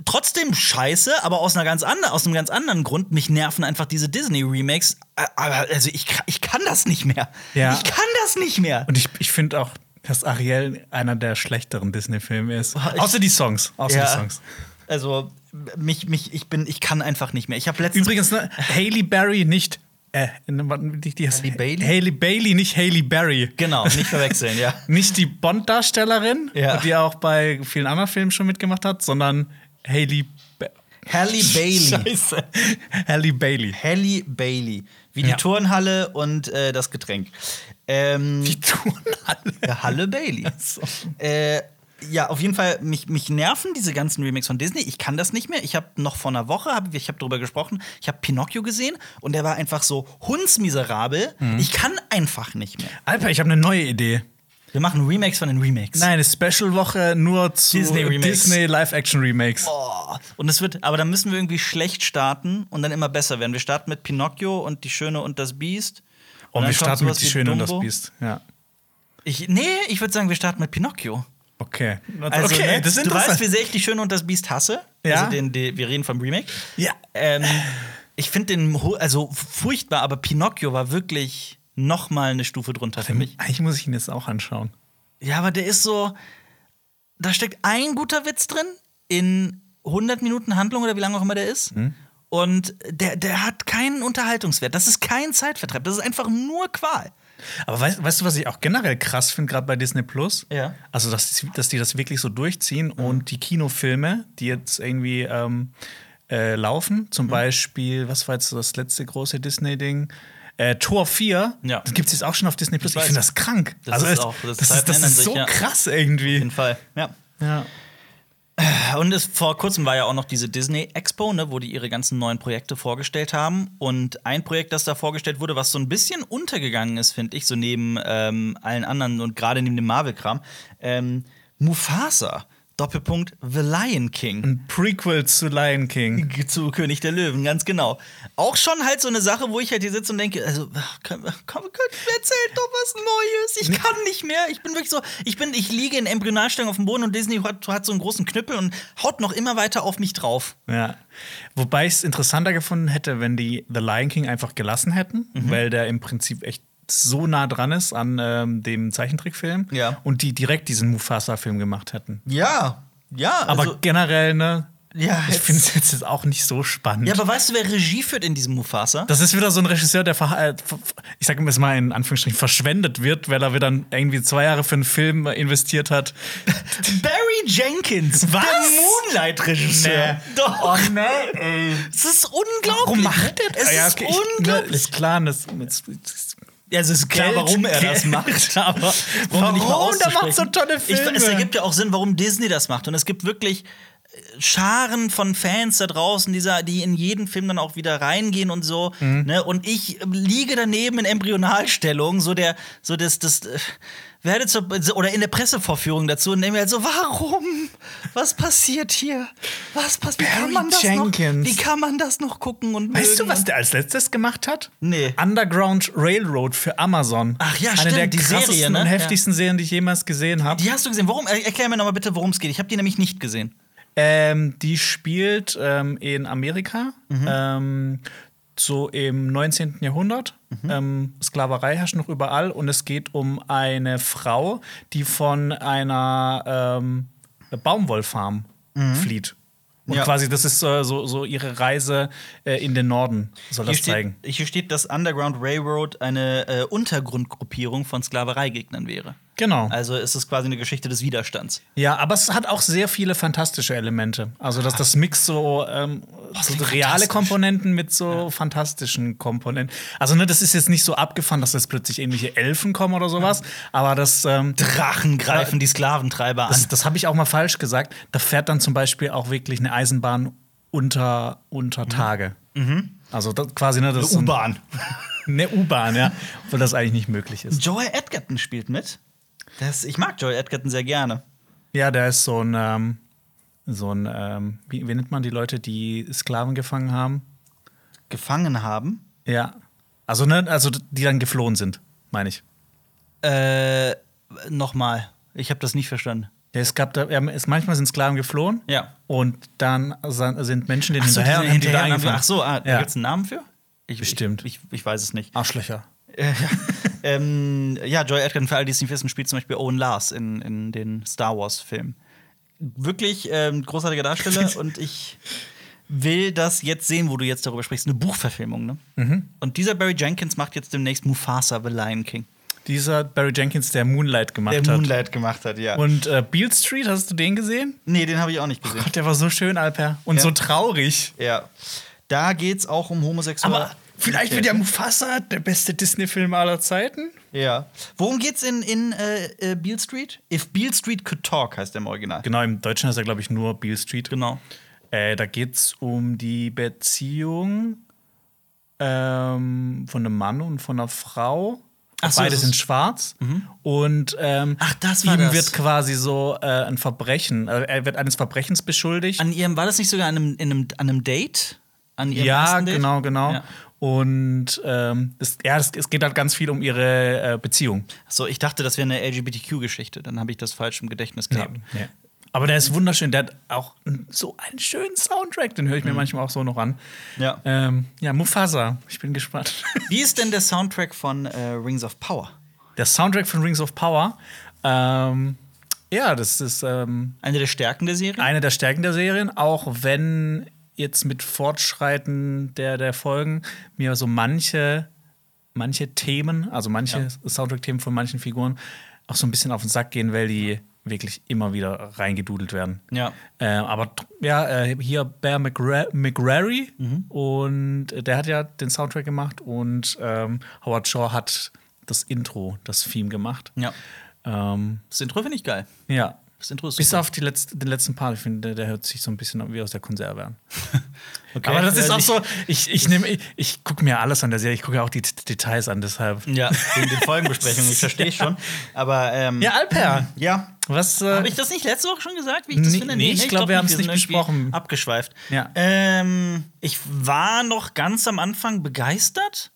trotzdem scheiße, aber aus, einer ganz andre, aus einem ganz anderen Grund. Mich nerven einfach diese Disney-Remakes. Ä- Aber also ich, ich kann das nicht mehr. Ja. Ich kann das nicht mehr. Und ich, ich finde auch, dass Ariel einer der schlechteren Disney-Filme ist. ich- außer die Songs. Außer die Songs. Also mich, mich, ich bin, ich kann einfach nicht mehr. Ich habe letztens Übrigens, ne, Haley Berry nicht. Äh, die, die heißt Halle Bailey? Haley Bailey, nicht Haley Berry. genau nicht verwechseln, ja. Nicht die Bond-Darstellerin, Ja. die auch bei vielen anderen Filmen schon mitgemacht hat, sondern Haley Halle Bailey. Scheiße. Halle Bailey. Halle Bailey. Wie die Ja. Turnhalle und äh, das Getränk. Ähm, Die Turnhalle. Ja, Halle Bailey. so. Äh, ja, auf jeden Fall, mich, mich nerven diese ganzen Remakes von Disney. Ich kann das nicht mehr. Ich habe noch vor einer Woche, hab, ich habe darüber gesprochen, ich habe Pinocchio gesehen und der war einfach so hundsmiserabel. Mhm. Ich kann einfach nicht mehr. Alper, ich habe eine neue Idee. Wir machen Remakes von den Remakes. Nein, eine Special-Woche nur zu Disney-Remakes. Disney Live-Action-Remakes. Oh. Und es wird, aber dann müssen wir irgendwie schlecht starten und dann immer besser werden. Wir starten mit Pinocchio und Die Schöne und das Biest. Und dann wir starten mit Die Schöne und das. Biest. Ja. Ich, nee, ich würde sagen, wir starten mit Pinocchio. Okay. Also, okay, ne, das ist du weißt, wie sehr ich die Schöne und das Biest hasse. Ja. Also den, die, wir reden vom Remake. Ja. Ähm, ich finde den also furchtbar, aber Pinocchio war wirklich noch mal eine Stufe drunter für mich. Eigentlich muss ich ihn jetzt auch anschauen. Ja, aber der ist so, da steckt ein guter Witz drin in 100 Minuten Handlung oder wie lange auch immer der ist. Mhm. Und der, der hat keinen Unterhaltungswert. Das ist kein Zeitvertreib. Das ist einfach nur Qual. Aber weißt, weißt du, was ich auch generell krass finde, gerade bei Disney Plus? Ja. Also, dass, dass die das wirklich so durchziehen und die Kinofilme, die jetzt irgendwie ähm, äh, laufen, Mhm. zum Beispiel, was war jetzt das letzte große Disney-Ding? Äh, Tor 4, Ja. das gibt es jetzt auch schon auf Disney Plus. Ich Ich, finde das krank. Das also ist auch- das das, ist, das ist so ja. krass Auf irgendwie. jeden Fall. Ja. Ja. Und es, vor kurzem war ja auch noch diese Disney Expo, ne, wo die ihre ganzen neuen Projekte vorgestellt haben. Und ein Projekt, das da vorgestellt wurde, was so ein bisschen untergegangen ist, finde ich, so neben ähm, allen anderen und gerade neben dem Marvel-Kram, ähm, Mufasa. Doppelpunkt The Lion King. Ein Prequel zu Lion King. Zu König der Löwen, ganz genau. Auch schon halt so eine Sache, wo ich halt hier sitze und denke, also, komm, komm, erzählt doch was Neues. Ich kann nicht mehr. Ich bin wirklich so, ich bin, ich liege in Embryonalstellung auf dem Boden und Disney hat, hat so einen großen Knüppel und haut noch immer weiter auf mich drauf. Ja. Wobei ich es interessanter gefunden hätte, wenn die The Lion King einfach gelassen hätten, Mhm. weil der im Prinzip echt so nah dran ist an ähm, dem Zeichentrickfilm Ja. und die direkt diesen Mufasa-Film gemacht hätten. Ja, ja, Aber also, generell, ne? ja, Ich jetzt- finde es jetzt auch nicht so spannend. Ja, aber weißt du, wer Regie führt in diesem Mufasa? das ist wieder so ein Regisseur, der, äh, ich sage es mal in Anführungsstrichen, verschwendet wird, weil er wieder irgendwie zwei Jahre für einen Film investiert hat. Barry Jenkins, Was? der Moonlight-Regisseur. Nee. Doch. Oh nee, ey. Es ist unglaublich. Warum macht er das? Es Ja, ist okay, ich- ne, unglaublich. ist klar, das, das, das Ja, es ist klar, Geld, warum er das Geld. macht. Aber Warum, wir nicht mal warum? Der macht so tolle Ich, Filme. es ergibt ja auch Sinn, warum Disney das macht. Und es gibt wirklich Scharen von Fans da draußen, dieser, die in jeden Film dann auch wieder reingehen und so. Mhm. Ne? Und ich liege daneben in Embryonalstellung, so der, so das, das, äh, werde zur, oder in der Pressevorführung dazu und mir halt so, warum? Was passiert hier? Was passiert? Wie kann Barry man das Jenkins. noch? Wie kann man das noch gucken und Weißt du, was der als letztes gemacht hat? Nee. Underground Railroad für Amazon. Ach ja, Eine stimmt, der die krassesten Serie, ne? und heftigsten Serien, die ich jemals gesehen habe. Die hast du gesehen. Warum? Er- Erklär mir noch mal bitte, worum es geht. Ich habe die nämlich nicht gesehen. Ähm, die spielt ähm, in Amerika, Mhm. ähm, so im 19. Jahrhundert. Mhm. Ähm, Sklaverei herrscht noch überall und es geht um eine Frau, die von einer ähm, Baumwollfarm flieht. Und Mhm. Ja. quasi, das ist äh, so, so ihre Reise äh, in den Norden, soll das Hier steht, zeigen. hier steht, dass Underground Railroad eine äh, Untergrundgruppierung von Sklavereigegnern wäre. Genau. Also es ist quasi eine Geschichte des Widerstands. Ja, aber es hat auch sehr viele fantastische Elemente. Also, dass das Mix so, ähm, so klingt reale. Komponenten mit so fantastischen Komponenten. Also, ne, das ist jetzt nicht so abgefahren, dass jetzt plötzlich irgendwelche Elfen kommen oder sowas. Aber das, ähm, Drachen greifen die Sklaventreiber an. das, das habe ich auch mal falsch gesagt. Da fährt dann zum Beispiel auch wirklich eine Eisenbahn unter, unter Tage. Also das, quasi, ne, das ist so ein- U-Bahn. Eine U-Bahn, ja. Obwohl das eigentlich nicht möglich ist. Joel Edgerton spielt mit. Das, ich mag Joel Edgerton sehr gerne. Ja, der ist so ein, ähm, so ein, ähm, wie, wie nennt man die Leute, die Sklaven gefangen haben? Gefangen haben. Ja. Also, ne, also die dann geflohen sind, meine ich. Äh, nochmal. Ich habe das nicht verstanden. Ja, es gab da, ja, es, manchmal sind Sklaven geflohen Ja. und dann sind Menschen denen Ach so, hinterher die haben die da hinterher-. Ach so, ah, da ja. gibt's einen Namen für? Ich, Bestimmt. Ich, ich, ich weiß es nicht. Arschlöcher. Äh, ja. Ähm, ja, Joy Edgerton, für alle, die es nicht wissen, spielt zum Beispiel Owen Lars in, in den Star Wars-Filmen. Wirklich ähm, großartiger Darsteller und ich will das jetzt sehen, wo du jetzt darüber sprichst. Eine Buchverfilmung, ne? Mhm. Und dieser Barry Jenkins macht jetzt demnächst Mufasa, The Lion King. Dieser Barry Jenkins, der Moonlight gemacht Der hat. Moonlight gemacht hat, ja. Und äh, Beale Street, hast du den gesehen? nee, den habe ich auch nicht gesehen. Gott, der war so schön, Alper. Und Ja. so traurig. Ja. Da geht's auch um Homosexuelle. Aber vielleicht wird ja Mufasa der beste Disney-Film aller Zeiten. Ja. Worum geht's in, in äh, äh, Beale Street? If Beale Street Could Talk heißt der im Original. Genau, im Deutschen heißt er, glaube ich, nur Beale Street. Genau. Äh, da geht es um die Beziehung ähm, von einem Mann und von einer Frau. Ach so, Beide sind schwarz. Und ähm, Ach, das war ihm das. wird quasi so äh, ein Verbrechen, äh, er wird eines Verbrechens beschuldigt. An ihrem, war das nicht sogar an einem, in einem, an einem Date? An ihrem ja, Date? genau, genau. Ja. Und ähm, es, ja, es, es geht halt ganz viel um ihre äh, Beziehung. So, ich dachte, das wäre eine LGBTQ-Geschichte. Dann habe ich das falsch im Gedächtnis gehabt. Nee. Aber der ist wunderschön. Der hat auch so einen schönen Soundtrack. Den höre ich mir manchmal auch so noch an. Ja. Ähm, ja, Mufasa. Ich bin gespannt. Wie ist denn der Soundtrack von äh, Rings of Power? Der Soundtrack von Rings of Power. Ähm, ja, das ist ähm, Eine der Stärken der Serie? eine der Stärken der Serien, auch wenn jetzt mit Fortschreiten der, der Folgen mir so manche, manche Themen, also manche Ja. Soundtrack-Themen von manchen Figuren auch so ein bisschen auf den Sack gehen, weil die wirklich immer wieder reingedudelt werden. Ja. Äh, aber ja, äh, hier Bear McRa McRary Mhm. und der hat ja den Soundtrack gemacht und ähm, Howard Shaw hat das Intro, das Theme gemacht. Ja. Ähm, Das Intro finde ich geil. ja. Das Intro ist Bis super. auf die letzte, den letzten Part, ich finde, der, der hört sich so ein bisschen wie aus der Konserve an. Okay. Aber das ist Äh, auch so, ich, ich, nehm- ich, ich gucke mir alles an der Serie, ich gucke auch die T Details an, deshalb. Ja, wegen den Folgenbesprechungen, ich verstehe schon. Aber, ähm, Ja, Alper, ja. was. Äh, Habe ich das nicht letzte Woche schon gesagt, wie ich das Nee, finde? nee, ich glaub, wir haben's sind nicht besprochen. Abgeschweift. Ja. Ähm, ich war noch ganz am Anfang begeistert.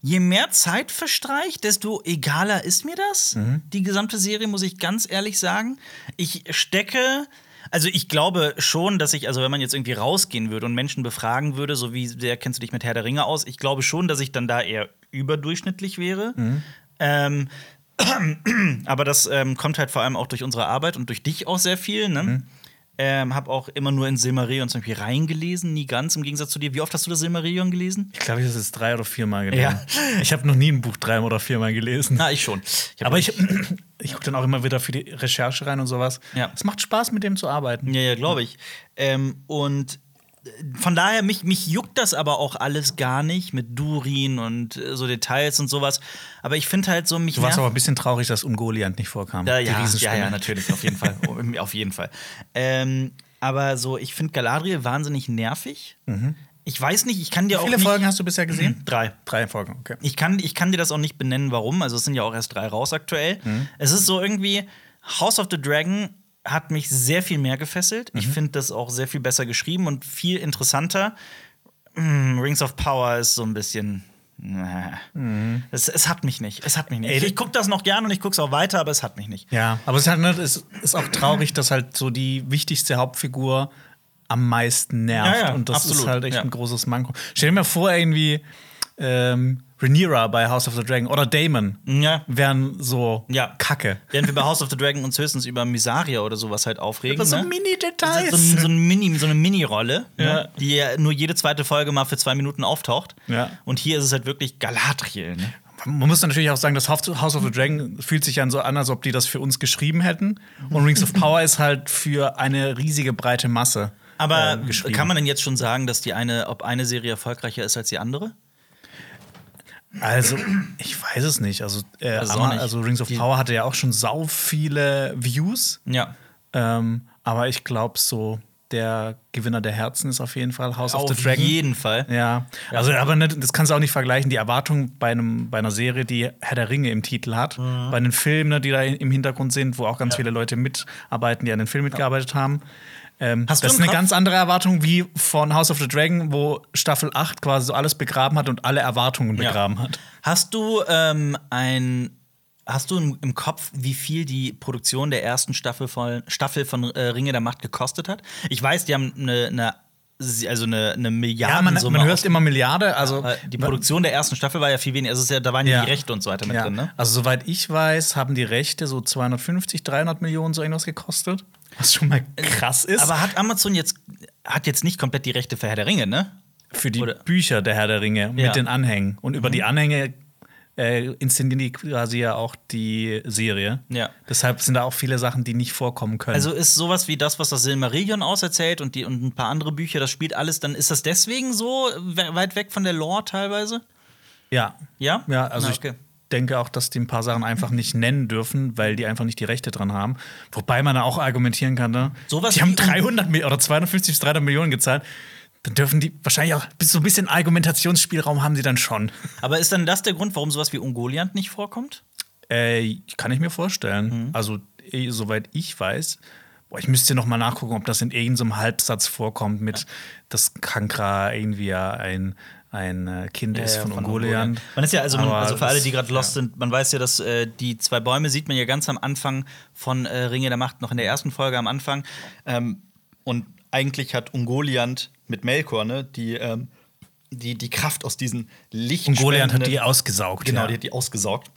Je mehr Zeit verstreicht, desto egaler ist mir das. Mhm. Die gesamte Serie, muss ich ganz ehrlich sagen. Ich stecke. Also ich glaube schon, dass ich, also wenn man jetzt irgendwie rausgehen würde und Menschen befragen würde, so wie der kennst du dich mit Herr der Ringe aus, ich glaube schon, dass ich dann da eher überdurchschnittlich wäre. Mhm. Ähm, aber das ähm, kommt halt vor allem auch durch unsere Arbeit und durch dich auch sehr viel. Ne? Mhm. Ähm, hab auch immer nur in Silmarillion zum Beispiel reingelesen, nie ganz im Gegensatz zu dir. Wie oft hast du das Silmarillion gelesen? ich glaube, ich habe es drei oder viermal gelesen. Ja. Ich habe noch nie ein Buch drei oder viermal gelesen. Na, ich schon. Ich Aber ich, ich gucke dann auch immer wieder für die Recherche rein und sowas. Ja. Es macht Spaß, mit dem zu arbeiten. Ja, ja, glaube ich. Ähm, und von daher, mich, mich juckt das aber auch alles gar nicht mit Durin und äh, so Details und sowas. Aber ich finde halt so, mich Du warst aber ein bisschen traurig, dass Ungoliant nicht vorkam. Da, Die ja, ja, ja, natürlich, auf jeden Fall. auf jeden Fall. Ähm, aber so, ich finde Galadriel wahnsinnig nervig. Ich weiß nicht, ich kann dir Wie auch viele nicht, Folgen hast du bisher gesehen? Drei. Drei Folgen, okay. Ich kann, ich kann dir das auch nicht benennen, warum. Also es sind ja auch erst drei raus aktuell. Es ist so irgendwie, House of the Dragon hat mich sehr viel mehr gefesselt. Ich finde das auch sehr viel besser geschrieben und viel interessanter. Mm, Rings of Power ist so ein bisschen. Nee. Es, es hat mich nicht. Es hat mich nicht. Ey, ich gucke das noch gerne und ich gucke es auch weiter, aber es hat mich nicht. Ja, aber es ist, halt, ne, es ist auch traurig, dass halt so die wichtigste Hauptfigur am meisten nervt. Ja, ja, und das absolut, ist halt echt ja. ein großes Manko. Stell dir mal vor, irgendwie ähm, Rhaenyra bei House of the Dragon oder Damon Ja. wären so Ja. Kacke. Während wir bei House of the Dragon uns höchstens über Misaria oder sowas halt aufregen. Aber so ne? Mini-Details. So, so, ein Mini, so eine Mini-Rolle, Ja. ne? die ja nur jede zweite Folge mal für zwei Minuten auftaucht. Ja. Und hier ist es halt wirklich Galadriel. Ne? Man muss natürlich auch sagen, das House of the Dragon fühlt sich dann so an, als ob die das für uns geschrieben hätten. Und Rings of Power ist halt für eine riesige breite Masse. Aber äh, kann man denn jetzt schon sagen, dass die eine, ob eine Serie erfolgreicher ist als die andere? Also, ich weiß es nicht. Also, äh, Also nicht. also Rings of Die- Power hatte ja auch schon sau viele Views. Ja. Ähm, aber ich glaube, so der Gewinner der Herzen ist auf jeden Fall House of Auf the Dragon. jeden Fall. Ja, also aber ne, das kannst du auch nicht vergleichen. Die Erwartung bei, einem, bei einer Serie, die Herr der Ringe im Titel hat, Mhm. bei einem Film, ne, die da im Hintergrund sind, wo auch ganz viele Leute mitarbeiten, die an den Film mitgearbeitet haben. Ähm, Hast du das ist eine Kopf- ganz andere Erwartung wie von House of the Dragon, wo Staffel 8 quasi so alles begraben hat und alle Erwartungen Ja. begraben hat. Hast du ähm, ein. Hast du im, Kopf, wie viel die Produktion der ersten Staffel von, Staffel von äh, Ringe der Macht gekostet hat? Ich weiß, die haben eine, eine also eine, eine Ja, man, man hört immer Milliarde. Also äh, die Produktion der ersten Staffel war ja viel weniger. Also ja, da waren ja Ja. die Rechte und so weiter mit ja. drin, ne? Also, soweit ich weiß, haben die Rechte so 250, 300 Millionen so irgendwas gekostet. Was schon mal krass ist. Aber hat Amazon jetzt hat jetzt nicht komplett die Rechte für Herr der Ringe, ne? für die Oder- Bücher der Herr der Ringe Ja. Mhm. mit den Anhängen. Und über die Anhänge äh, inszenieren die quasi ja auch die Serie. Ja. Deshalb sind da auch viele Sachen, die nicht vorkommen können. Also ist sowas wie das, was das Silmarillion auserzählt und, die, und ein paar andere Bücher, das spielt alles, dann ist das deswegen so we weit weg von der Lore teilweise? ja. Ja? Ja, also Na, okay. ich denke auch, dass die ein paar Sachen einfach nicht nennen dürfen, weil die einfach nicht die Rechte dran haben. Wobei man da auch argumentieren kann, ne? Sowas die haben wie- 300 Mil- oder 250 bis 300 Millionen gezahlt. Dann dürfen die wahrscheinlich auch so ein bisschen Argumentationsspielraum haben sie dann schon. Aber ist dann das der Grund, warum sowas wie Ungoliant nicht vorkommt? Äh, kann ich mir vorstellen. Mhm. Also, eh, soweit ich weiß, boah, ich müsste noch mal nachgucken, ob das in irgendeinem Halbsatz vorkommt, mit dass Kankra irgendwie ja ein, ein äh, Kind ist von, Ungoliant. Man ist ja, also, man, also für alle, das- die gerade lost ja. sind, man weiß ja, dass äh, die zwei Bäume sieht man ja ganz am Anfang von äh, Ringe der Macht, noch in der ersten Folge am Anfang. Ähm, und eigentlich hat Ungoliant mit Melkor, ne, die, ähm, die, die Kraft aus diesen Licht. Ungoliant hat die ausgesaugt. Genau, ja. die hat die ausgesaugt.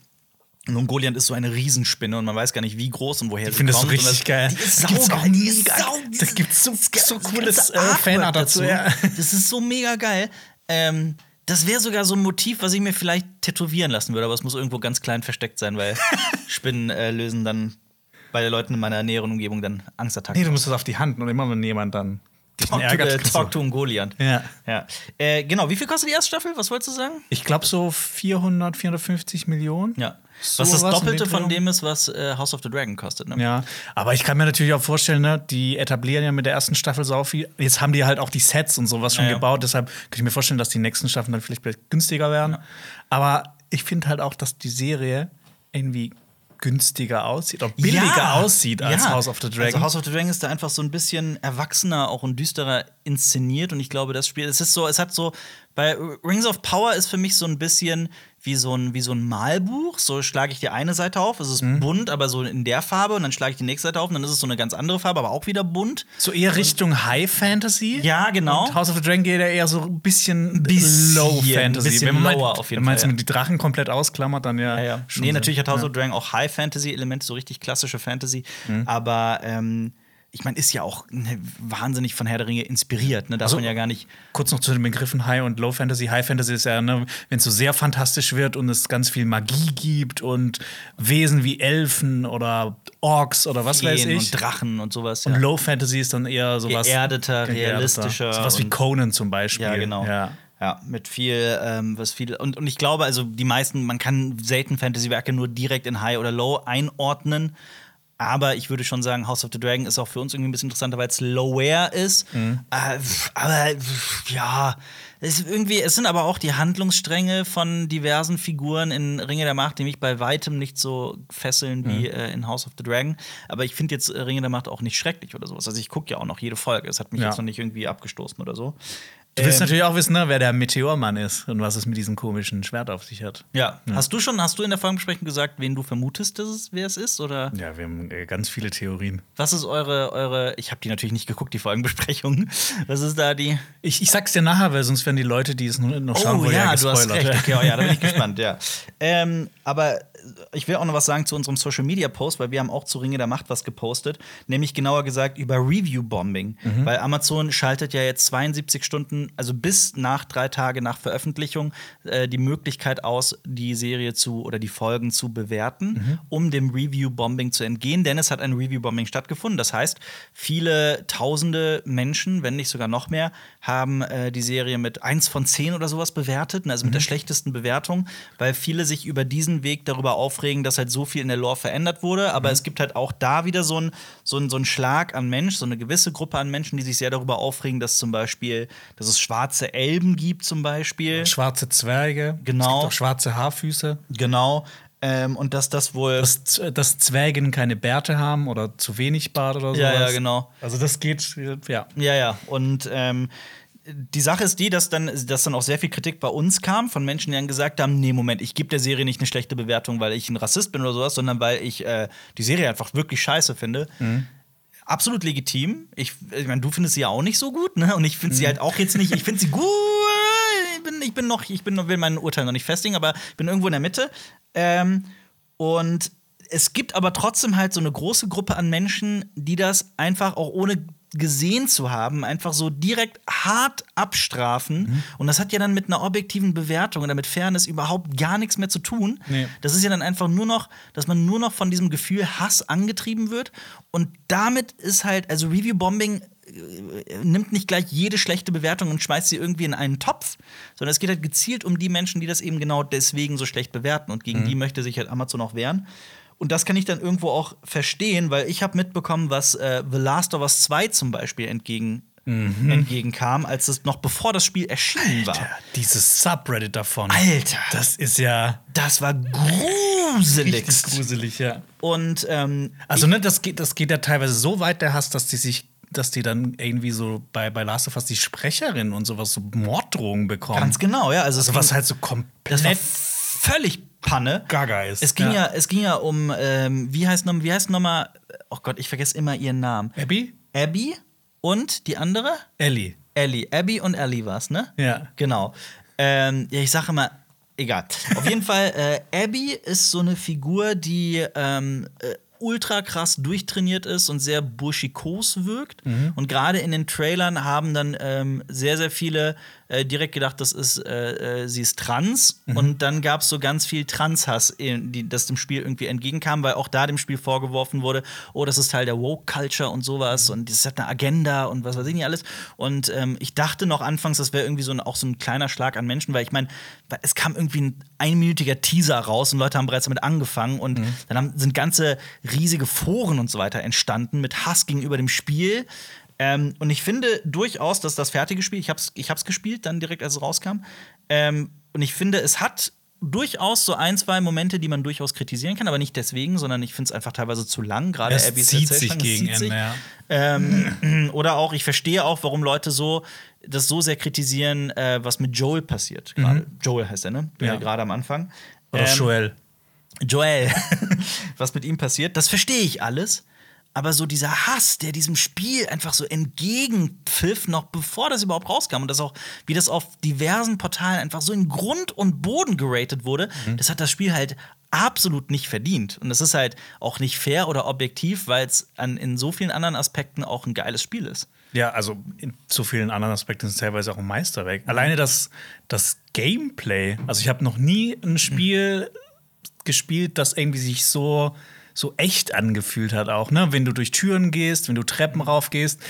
Und Ungoliant ist so eine Riesenspinne und man weiß gar nicht, wie groß und woher Ich sie finde das so kommt. Und richtig geil. Die ist saugeil. Die ist mega- sau- da gibt's so- das so ganze cooles, äh, Artwork Fanart dazu, ja. Das ist so mega geil. Ähm, das wäre sogar so ein Motiv, was ich mir vielleicht tätowieren lassen würde, aber es muss irgendwo ganz klein versteckt sein, weil Spinnen äh, lösen dann bei den Leuten in meiner näheren Umgebung dann Angstattacken. Nee, du musst das auf die Hand und immer wenn jemand dann dich Talk to, ärgert. äh, kannst talk du- to Ungoliant. Ja. ja. Äh, genau, wie viel kostet die erste Staffel? Was wolltest du sagen? Ich glaube so 400, 450 Millionen. Ja. So was das Doppelte von dem ist, was äh, House of the Dragon kostet, ne? Ja, aber ich kann mir natürlich auch vorstellen, ne, die etablieren ja mit der ersten Staffel sau viel. Jetzt haben die halt auch die Sets und sowas schon Ja, ja. gebaut, deshalb kann ich mir vorstellen, dass die nächsten Staffeln dann vielleicht günstiger werden. Aber ich finde halt auch, dass die Serie irgendwie günstiger aussieht oder billiger Ja. aussieht als Ja. House of the Dragon. Also House of the Dragon ist da einfach so ein bisschen erwachsener auch und düsterer inszeniert und ich glaube, das Spiel, es ist so, es hat so bei Rings of Power ist für mich so ein bisschen wie so ein, wie so ein Malbuch. So schlage ich die eine Seite auf, es ist Mhm. bunt, aber so in der Farbe und dann schlage ich die nächste Seite auf und dann ist es so eine ganz andere Farbe, aber auch wieder bunt. so eher Richtung High Fantasy. Ja, genau. Und House of the Dragon geht ja eher so ein bisschen, Bisschen, Low Fantasy. bisschen wenn man lower auf jeden wenn man Fall, jetzt die Drachen komplett ausklammert, dann ja. Ja, ja. Nee, so. natürlich hat House Ja. of the Dragon auch High-Fantasy-Elemente, so richtig klassische Fantasy. Mhm. Aber ähm, ich meine, ist ja auch ne, wahnsinnig von Herr der Ringe inspiriert. Ne? Darf Also- man ja gar nicht. Kurz noch zu den Begriffen High und Low Fantasy. High Fantasy ist ja, ne, wenn es so sehr fantastisch wird und es ganz viel Magie gibt und Wesen wie Elfen oder Orks oder was weiß Feen ich. Und Drachen und sowas. Und ja. Low Fantasy ist dann eher sowas Geerdeter, realistischer Sowas wie und- Conan zum Beispiel. Ja, genau. Ja. Ja, mit viel, ähm, was viel. Und, und ich glaube, also die meisten, man kann selten Fantasy-Werke nur direkt in High oder Low einordnen. Aber ich würde schon sagen, House of the Dragon ist auch für uns irgendwie ein bisschen interessanter, weil es lower ist. Mhm. Äh, aber ja, es, irgendwie, es sind aber auch die Handlungsstränge von diversen Figuren in Ringe der Macht, die mich bei weitem nicht so fesseln wie Mhm. äh, in House of the Dragon. Aber ich finde jetzt äh, Ringe der Macht auch nicht schrecklich oder sowas. Also ich gucke ja auch noch jede Folge. Es hat mich Ja. jetzt noch nicht irgendwie abgestoßen oder so. Du willst Ähm, natürlich auch wissen, ne, wer der Meteormann ist und was es mit diesem komischen Schwert auf sich hat. Ja. Hast du schon, hast du in der Folgenbesprechung gesagt, wen du vermutest, dass es, wer es ist? Oder Ja, wir haben äh, ganz viele Theorien. was ist eure, eure, ich habe die natürlich nicht geguckt, die Folgenbesprechung. Was ist da die? Ich, ich sag's dir nachher, weil sonst werden die Leute, die es noch noch schauen oh wollen, ja, ja du hast recht. Okay, oh, ja, da bin ich gespannt, ja. Ähm, aber ich will auch noch was sagen zu unserem Social Media Post, weil wir haben auch zu Ringe der Macht was gepostet, nämlich genauer gesagt über Review Bombing, Mhm. weil Amazon schaltet ja jetzt 72 Stunden, also bis nach drei Tage nach Veröffentlichung äh, die Möglichkeit aus, die Serie zu oder die Folgen zu bewerten, Mhm. um dem Review Bombing zu entgehen, denn es hat ein Review Bombing stattgefunden. Das heißt, viele Tausende Menschen, wenn nicht sogar noch mehr, haben äh, die Serie mit 1 von 10 oder sowas bewertet, also mit der schlechtesten Bewertung, weil viele sich über diesen Weg darüber aufregen, dass halt so viel in der Lore verändert wurde. Aber es gibt halt auch da wieder so einen so ein, so ein Schlag an Mensch, so eine gewisse Gruppe an Menschen, die sich sehr darüber aufregen, dass zum Beispiel, dass es schwarze Elben gibt, zum Beispiel. Schwarze Zwerge, Genau. es gibt auch schwarze Haarfüße. Genau. Ähm, und dass das wohl. Dass, Z- dass Zwergen keine Bärte haben oder zu wenig Bart oder sowas. Ja, ja, genau. Also das geht, ja. Ja, ja. Und ähm, die Sache ist die, dass dann, dass dann auch sehr viel Kritik bei uns kam von Menschen, die dann gesagt haben: Nee, Moment, ich gebe der Serie nicht eine schlechte Bewertung, weil ich ein Rassist bin oder sowas, sondern weil ich äh, die Serie einfach wirklich scheiße finde. Absolut legitim. Ich, ich meine, du findest sie ja auch nicht so gut, ne? Und ich finde sie halt auch jetzt nicht. Ich finde sie gut. Ich bin, ich bin noch, ich bin, will mein Urteil noch nicht festigen, aber ich bin irgendwo in der Mitte. Ähm, und es gibt aber trotzdem halt so eine große Gruppe an Menschen, die das einfach auch ohne gesehen zu haben, einfach so direkt hart abstrafen. Und das hat ja dann mit einer objektiven Bewertung oder mit Fairness überhaupt gar nichts mehr zu tun. Nee. Das ist ja dann einfach nur noch, dass man nur noch von diesem Gefühl Hass angetrieben wird. Und damit ist halt, also Review-Bombing äh, nimmt nicht gleich jede schlechte Bewertung und schmeißt sie irgendwie in einen Topf, sondern es geht halt gezielt um die Menschen, die das eben genau deswegen so schlecht bewerten. Und gegen die möchte sich halt Amazon auch wehren. Und das kann ich dann irgendwo auch verstehen, weil ich habe mitbekommen, was äh, The Last of Us 2 zum Beispiel entgegen, entgegenkam, als es noch bevor das Spiel erschienen war. Ja, dieses Subreddit davon. Alter. Das ist ja Das war gruselig. gruselig, ja. Und ähm, Also, ne, das geht, das geht ja teilweise so weit, der Hass, dass die sich, dass die dann irgendwie so bei, bei Last of Us die Sprecherin und sowas so Morddrohungen bekommen. ganz genau, ja. Also, Also, was halt so das war komplett völlig Panne. gaga ist. Es ging ja, es ging ja um, ähm, wie heißt noch, wie heißt noch mal, oh Gott, ich vergesse immer ihren Namen. Abby? Abby und die andere? Ellie. Ellie. Abby und Ellie war's, ne? Ja. Genau. Ähm, ja, ich sage immer, egal. Auf jeden Fall, äh, Abby ist so eine Figur, die ähm, äh, ultra krass durchtrainiert ist und sehr burschikos wirkt. Und gerade in den Trailern haben dann ähm, sehr, sehr viele äh, direkt gedacht, das ist, äh, äh, sie ist trans. Und dann gab es so ganz viel Transhass, in- die, das dem Spiel irgendwie entgegenkam, weil auch da dem Spiel vorgeworfen wurde, oh, das ist Teil der Woke-Culture und sowas und das hat eine Agenda und was weiß ich nicht alles. Und ähm, ich dachte noch anfangs, das wäre irgendwie so ein, auch so ein kleiner Schlag an Menschen, weil ich meine, es kam irgendwie ein einminütiger Teaser raus und Leute haben bereits damit angefangen und dann haben, sind ganze riesige Foren und so weiter entstanden mit Hass gegenüber dem Spiel. Ähm, und ich finde durchaus, dass das fertige Spiel, ich habe es ich hab's gespielt, dann direkt als es rauskam. Ähm, und ich finde, es hat durchaus so ein, zwei Momente, die man durchaus kritisieren kann, aber nicht deswegen, sondern ich finde es einfach teilweise zu lang. Gerade Abbys zieht sich gegen zieht. Ende, ja. Ähm, oder auch, ich verstehe auch, warum Leute so das so sehr kritisieren, äh, was mit Joel passiert. Gerade. Joel heißt er, ne? Mhm. Ja. Gerade am Anfang. Oder Ähm, Joel. Joel, was mit ihm passiert, das verstehe ich alles. Aber so dieser Hass, der diesem Spiel einfach so entgegenpfiff, noch bevor das überhaupt rauskam und das auch, wie das auf diversen Portalen einfach so in Grund und Boden geratet wurde, das hat das Spiel halt absolut nicht verdient. Und das ist halt auch nicht fair oder objektiv, weil es in so vielen anderen Aspekten auch ein geiles Spiel ist. Ja, also in so vielen anderen Aspekten ist es teilweise auch ein Meisterwerk. Alleine das, das Gameplay. Also ich habe noch nie ein Spiel gespielt, das irgendwie sich so, so echt angefühlt hat auch. Ne? Wenn du durch Türen gehst, wenn du Treppen raufgehst.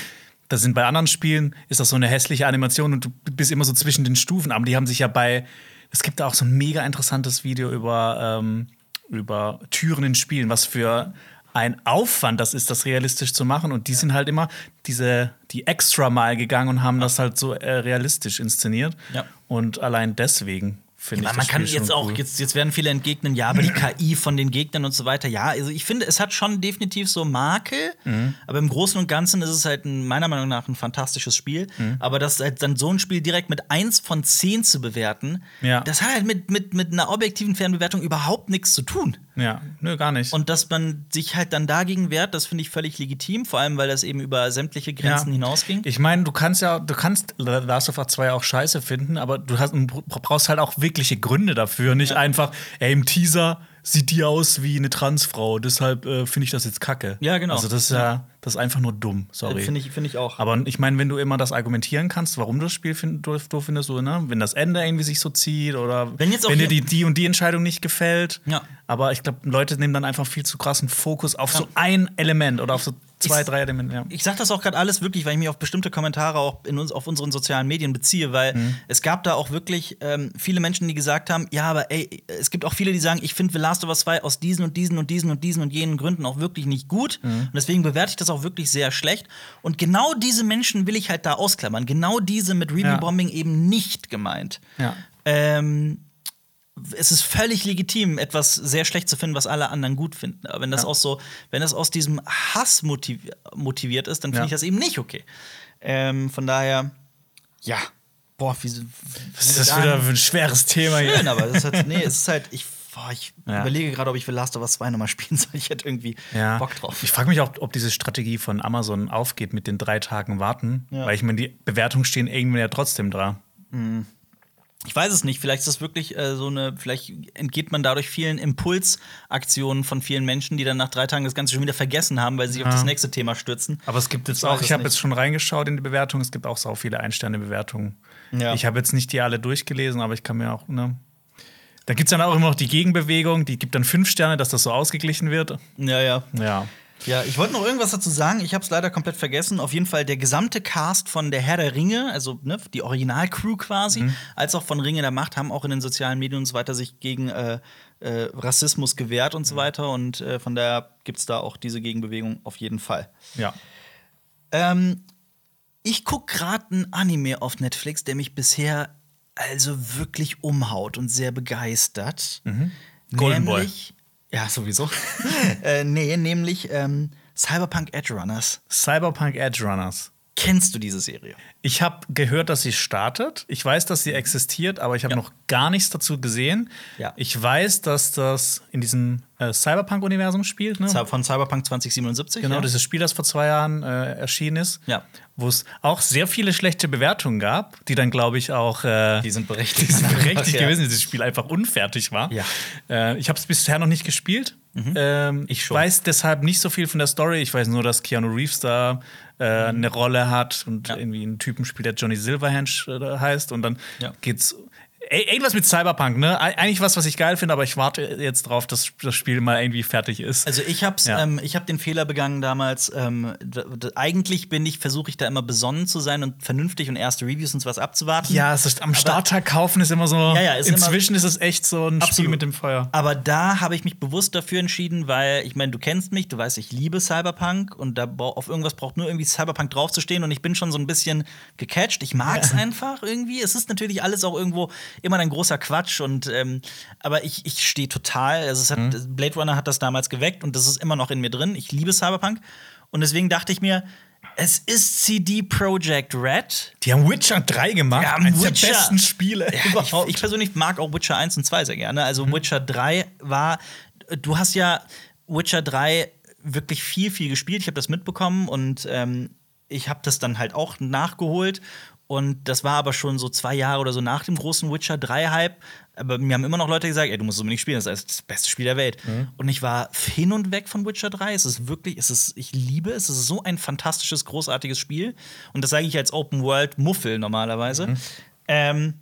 Das sind bei anderen Spielen, ist das so eine hässliche Animation und du bist immer so zwischen den Stufen. Aber die haben sich ja bei, es gibt da auch so ein mega interessantes Video über, ähm, über Türen in Spielen, was für ein Aufwand das ist, das realistisch zu machen. Und die sind halt immer diese, die extra mal gegangen und haben das halt so äh, realistisch inszeniert. Ja. Und allein deswegen finde Ja, ich man kann jetzt auch, cool. jetzt, jetzt werden viele entgegnen, ja, aber die KI von den Gegnern und so weiter, ja, also ich finde, es hat schon definitiv so Makel, Mhm. aber im Großen und Ganzen ist es halt ein, meiner Meinung nach ein fantastisches Spiel. Mhm. Aber das halt dann so ein Spiel direkt mit 1 von 10 zu bewerten, Ja. das hat halt mit, mit, mit einer objektiven Fernbewertung überhaupt nichts zu tun. Ja, nö, gar nicht. Und dass man sich halt dann dagegen wehrt, das finde ich völlig legitim, vor allem weil das eben über sämtliche Grenzen hinausging. Ich meine, du kannst ja, du kannst Last of Us 2 auch scheiße finden, aber du hast, brauchst halt auch wirkliche Gründe dafür. Nicht einfach, ey, im Teaser sieht die aus wie eine Transfrau, deshalb äh, finde ich das jetzt kacke. Ja, genau. Also das ist ja, das ist einfach nur dumm, sorry. Finde ich, finde ich auch. aber ich meine, wenn du immer das argumentieren kannst, warum du das Spiel find, doof, doof findest, so, ne? wenn das Ende irgendwie sich so zieht oder Wenn auch dir die, die und die Entscheidung nicht gefällt. Ja. Aber ich glaube, Leute nehmen dann einfach viel zu krassen Fokus auf so ein Element oder auf so zwei, Ich- drei Elemente. Ja. Ich sage das auch gerade alles wirklich, weil ich mich auf bestimmte Kommentare auch in uns, auf unseren sozialen Medien beziehe, weil Mhm. es gab da auch wirklich ähm, viele Menschen, die gesagt haben, ja, aber ey, es gibt auch viele, die sagen, ich finde The Last of Us 2 aus diesen und diesen und diesen und diesen und jenen Gründen auch wirklich nicht gut. Mhm. Und deswegen bewerte ich das auch wirklich sehr schlecht. Und genau diese Menschen will ich halt da ausklammern. Genau diese mit Review-Bombing eben nicht gemeint. Ja. Ähm, es ist völlig legitim, etwas sehr schlecht zu finden, was alle anderen gut finden. Aber wenn das Ja. aus so, wenn das aus diesem Hass motiv motiviert ist, dann finde Ja. ich das eben nicht okay. Ähm, von daher, ja, boah, wie, Was ist das wieder für ein schweres Thema hier? Schön, aber das ist halt, nee, es ist halt, ich, boah, ich Ja. überlege gerade, ob ich für Last of Us 2 nochmal spielen soll. Ich hätte irgendwie. Bock drauf. Ich frage mich auch, ob diese Strategie von Amazon aufgeht mit den drei Tagen warten. Weil ich meine, die Bewertungen stehen irgendwann ja trotzdem da. Ich weiß es nicht. Vielleicht ist das wirklich äh, so eine, vielleicht entgeht man dadurch vielen Impulsaktionen von vielen Menschen, die dann nach drei Tagen das Ganze schon wieder vergessen haben, weil sie sich auf Ja. das nächste Thema stürzen. Aber es gibt jetzt Ich auch, ich habe jetzt schon reingeschaut in die Bewertungen, es gibt auch so viele Ein-Sterne-Bewertungen. Ja. Ich habe jetzt nicht die alle durchgelesen, aber ich kann mir auch, ne. Da gibt es dann auch immer noch die Gegenbewegung, die gibt dann fünf Sterne, dass das so ausgeglichen wird. Ja, ja. Ja. Ja, ich wollte noch irgendwas dazu sagen. Ich habe es leider komplett vergessen. Auf jeden Fall der gesamte Cast von der Herr der Ringe, also ne, die Originalcrew quasi, als auch von Ringe der Macht, haben auch in den sozialen Medien und so weiter sich gegen äh, äh, Rassismus gewehrt und so weiter. Und äh, von daher gibt es da auch diese Gegenbewegung auf jeden Fall. Ja. Ähm, ich gucke gerade ein Anime auf Netflix, der mich bisher also wirklich umhaut und sehr begeistert. Golden Boy. nämlich, Ja, sowieso. äh, nee, nämlich ähm, Cyberpunk Edge Runners. Cyberpunk Edge Runners. Kennst du diese Serie? Ich habe gehört, dass sie startet. Ich weiß, dass sie existiert, aber ich habe Ja. noch gar nichts dazu gesehen. Ja. Ich weiß, dass das in diesem äh, Cyberpunk-Universum spielt. Ne? Von Cyberpunk 2077? Genau, ja? dieses Spiel, das vor zwei Jahren äh, erschienen ist. Ja. Wo es auch sehr viele schlechte Bewertungen gab, die dann, glaube ich, auch äh, Die sind berechtigt. die sind berechtigt gewesen, dass dieses Spiel einfach unfertig war. Ja. Äh, ich habe es bisher noch nicht gespielt. Ähm, ich schon. weiß deshalb nicht so viel von der Story. Ich weiß nur, dass Keanu Reeves da äh, eine Rolle hat und Ja. irgendwie einen Typen spielt, der Johnny Silverhand äh, heißt. Und dann Ja. geht's. Irgendwas mit Cyberpunk, ne? Eig- Eigentlich was, was ich geil finde, aber ich warte jetzt drauf, dass das Spiel mal irgendwie fertig ist. Also ich hab's, Ja. ähm, ich habe den Fehler begangen damals. Ähm, eigentlich bin ich, versuche ich da immer besonnen zu sein und vernünftig und erste Reviews und sowas abzuwarten. ja, es ist, am Starttag kaufen ist immer so. Ja, ja, ist immer- inzwischen ist es echt so ein Spiel Absolut. mit dem Feuer. Aber da habe ich mich bewusst dafür entschieden, weil ich meine, du kennst mich, du weißt, ich liebe Cyberpunk und da auf irgendwas braucht nur irgendwie Cyberpunk draufzustehen und ich bin schon so ein bisschen gecatcht. Ich mag es einfach irgendwie. Es ist natürlich alles auch irgendwo immer ein großer Quatsch und ähm, aber ich, ich stehe total. Also es hat, Mhm. Blade Runner hat das damals geweckt und das ist immer noch in mir drin. Ich liebe Cyberpunk und deswegen dachte ich mir, es ist CD Projekt Red. Die haben Witcher 3 gemacht. Ja, eines Witcher. der besten Spiele Ja, ich, überhaupt. ich persönlich mag auch Witcher 1 und 2 sehr gerne. Also Witcher 3 war, du hast ja Witcher 3 wirklich viel, viel gespielt. Ich habe das mitbekommen und ähm, ich habe das dann halt auch nachgeholt. Und das war aber schon so zwei Jahre oder so nach dem großen Witcher 3-Hype. Aber mir haben immer noch Leute gesagt, ey, du musst es unbedingt spielen, das ist das beste Spiel der Welt. Und ich war hin und weg von Witcher 3. Es ist wirklich, es ist, ich liebe es. Es ist so ein fantastisches, großartiges Spiel. Und das sage ich als Open World Muffel normalerweise. Ähm,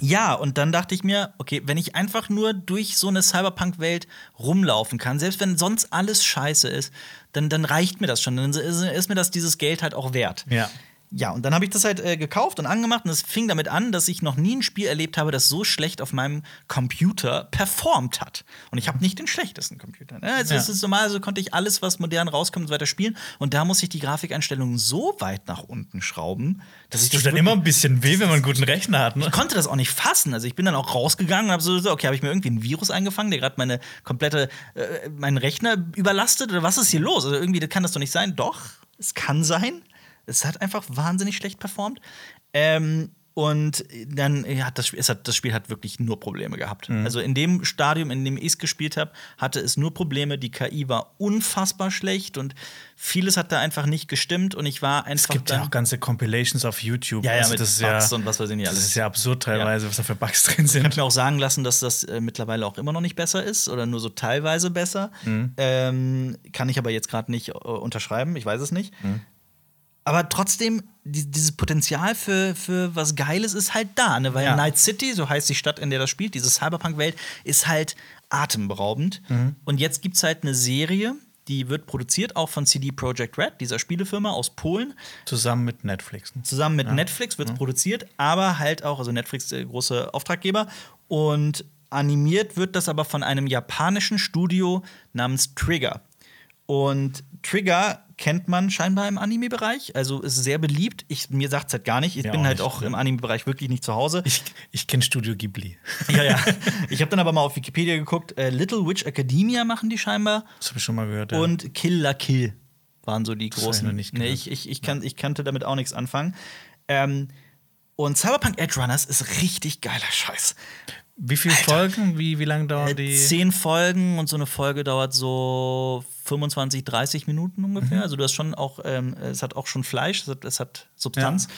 ja, und dann dachte ich mir, okay, wenn ich einfach nur durch so eine Cyberpunk-Welt rumlaufen kann, selbst wenn sonst alles scheiße ist, dann, dann reicht mir das schon. Dann ist, ist mir das dieses Geld halt auch wert. Ja. Ja, und dann habe ich das halt äh, gekauft und angemacht und es fing damit an, dass ich noch nie ein Spiel erlebt habe, das so schlecht auf meinem Computer performt hat. Und ich habe nicht den schlechtesten Computer. Ne? Also Ja. es ist normal, also konnte ich alles, was modern rauskommt, und so weiter spielen. Und da muss ich die Grafikeinstellungen so weit nach unten schrauben, dass ich Das tut dann immer ein bisschen weh, wenn man einen guten Rechner hat. Ne? ich konnte das auch nicht fassen. Also ich bin dann auch rausgegangen und habe so, so, okay, habe ich mir irgendwie ein Virus eingefangen, der gerade meine komplette, äh, meinen Rechner überlastet oder was ist hier los? Also irgendwie das kann das doch nicht sein. Doch, es kann sein. Es hat einfach wahnsinnig schlecht performt. Ähm, und dann ja, das, Spiel- es hat, das Spiel hat wirklich nur Probleme gehabt. Also in dem Stadium, in dem ich es gespielt habe, hatte es nur Probleme. Die KI war unfassbar schlecht und vieles hat da einfach nicht gestimmt. Und ich war einfach Es gibt ja auch ganze Compilations auf YouTube. Ja, ja, Also mit das Bugs ja, und was weiß ich nicht Das alles. ist ja absurd teilweise, was da für Bugs drin sind. Ich habe mir auch sagen lassen, dass das äh, mittlerweile auch immer noch nicht besser ist oder nur so teilweise besser. Ähm, kann ich aber jetzt gerade nicht äh, unterschreiben, ich weiß es nicht. Aber trotzdem, die, dieses Potenzial für, für was Geiles ist halt da, ne? Weil Ja. Night City, so heißt die Stadt, in der das spielt, diese Cyberpunk-Welt, ist halt atemberaubend. Und jetzt gibt es halt eine Serie, die wird produziert auch von CD Projekt Red, dieser Spielefirma aus Polen. Zusammen mit Netflix. ne? Zusammen mit Netflix wird es produziert, aber halt auch, also Netflix der große Auftraggeber. Und animiert wird das aber von einem japanischen Studio namens Trigger. Und Trigger kennt man scheinbar im Anime-Bereich, also ist sehr beliebt. Ich, mir sagt es halt gar nicht. Ich Ja, bin auch halt nicht, auch im Anime-Bereich wirklich nicht zu Hause. Ich, ich kenne Studio Ghibli. ja, ja. Ich habe dann aber mal auf Wikipedia geguckt. Äh, Little Witch Academia machen die scheinbar. Das habe ich schon mal gehört. ja. Und Kill la Kill waren so die ich großen. noch nicht nee, ich, ich, ich, kann, ich kannte damit auch nichts anfangen. Ähm, und Cyberpunk Edge Runners ist richtig geiler Scheiß. Wie viele Folgen? Wie, wie lange dauern Äh, die? Zehn Folgen und so eine Folge dauert so 25, 30 Minuten Mhm. ungefähr. Also du hast schon auch, ähm, es hat auch schon Fleisch, es hat, es hat Substanz.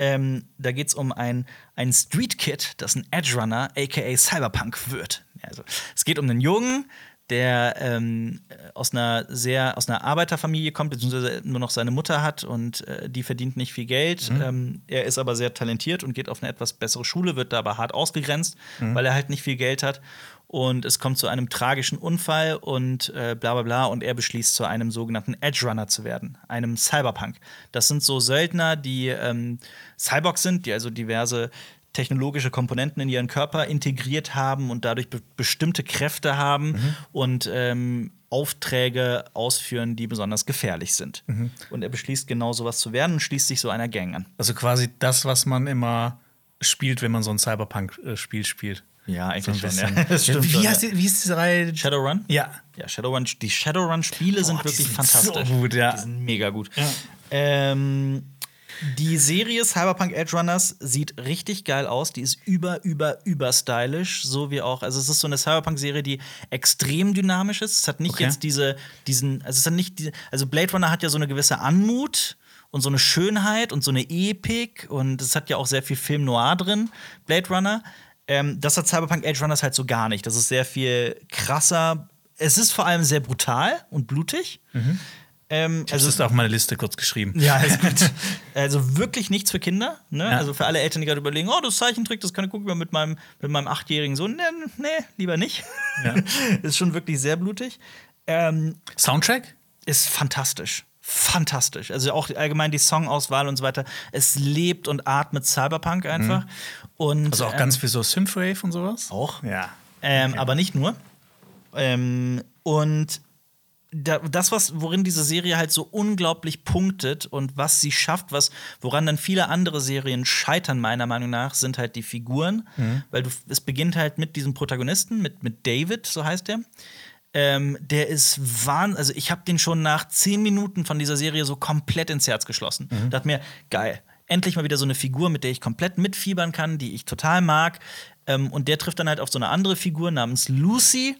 Ähm, da geht es um ein, ein Street Kid, das ein Edge Runner, aka Cyberpunk wird. Also es geht um einen Jungen, der ähm, aus einer sehr aus einer Arbeiterfamilie kommt, beziehungsweise nur noch seine Mutter hat und äh, die verdient nicht viel Geld. Ähm, er ist aber sehr talentiert und geht auf eine etwas bessere Schule, wird da aber hart ausgegrenzt, weil er halt nicht viel Geld hat. Und es kommt zu einem tragischen Unfall und äh, bla bla bla. Und er beschließt, zu einem sogenannten Edge Runner zu werden, einem Cyberpunk. Das sind so Söldner, die ähm, Cyborgs sind, die also diverse technologische Komponenten in ihren Körper integriert haben und dadurch be bestimmte Kräfte haben und ähm, Aufträge ausführen, die besonders gefährlich sind. Und er beschließt, genau sowas zu werden und schließt sich so einer Gang an. Also quasi das, was man immer spielt, wenn man so ein Cyberpunk-Spiel spielt. Ja, eigentlich So schon. Ja. Das stimmt wie, heißt die, wie ist diese Reihe? Shadowrun? Ja. Ja, Shadowrun, die Shadowrun-Spiele sind die wirklich sind fantastisch. so gut, ja. Die sind mega gut. Ja. Ähm, die Serie Cyberpunk Edge Runners sieht richtig geil aus. Die ist über, über, über stylisch. So wie auch. Also, es ist so eine Cyberpunk-Serie, die extrem dynamisch ist. Es hat nicht Okay. jetzt diese, diesen. Also, es hat nicht diese, also, Blade Runner hat ja so eine gewisse Anmut und so eine Schönheit und so eine Epik. Und es hat ja auch sehr viel Film Noir drin, Blade Runner. Ähm, das hat Cyberpunk Edge Runners halt so gar nicht. Das ist sehr viel krasser. Es ist vor allem sehr brutal und blutig. Ähm, Also ist auf meine Liste kurz geschrieben. ja, ist gut. also wirklich nichts für Kinder. Ne? Ja. Also für alle Eltern, die gerade überlegen, oh, das Zeichentrick, das kann ich gucken mit meinem, mit meinem achtjährigen Sohn. Nee, nee lieber nicht. Ja. ist schon wirklich sehr blutig. Ähm, Soundtrack? ist fantastisch. Fantastisch. Also auch allgemein die Songauswahl und so weiter. Es lebt und atmet Cyberpunk einfach. Und, Also auch ähm, ganz viel so Synthwave und sowas? Auch. Ja. Ähm, Aber nicht nur. Ähm, und das, was, worin diese Serie halt so unglaublich punktet und was sie schafft, was, woran dann viele andere Serien scheitern, meiner Meinung nach, sind halt die Figuren. Weil du, es beginnt halt mit diesem Protagonisten, mit, mit David, so heißt er. Ähm, der ist wahn, also ich habe den schon nach zehn Minuten von dieser Serie so komplett ins Herz geschlossen. Dachte mir, geil, endlich mal wieder so eine Figur, mit der ich komplett mitfiebern kann, die ich total mag. Ähm, und der trifft dann halt auf so eine andere Figur namens Lucy.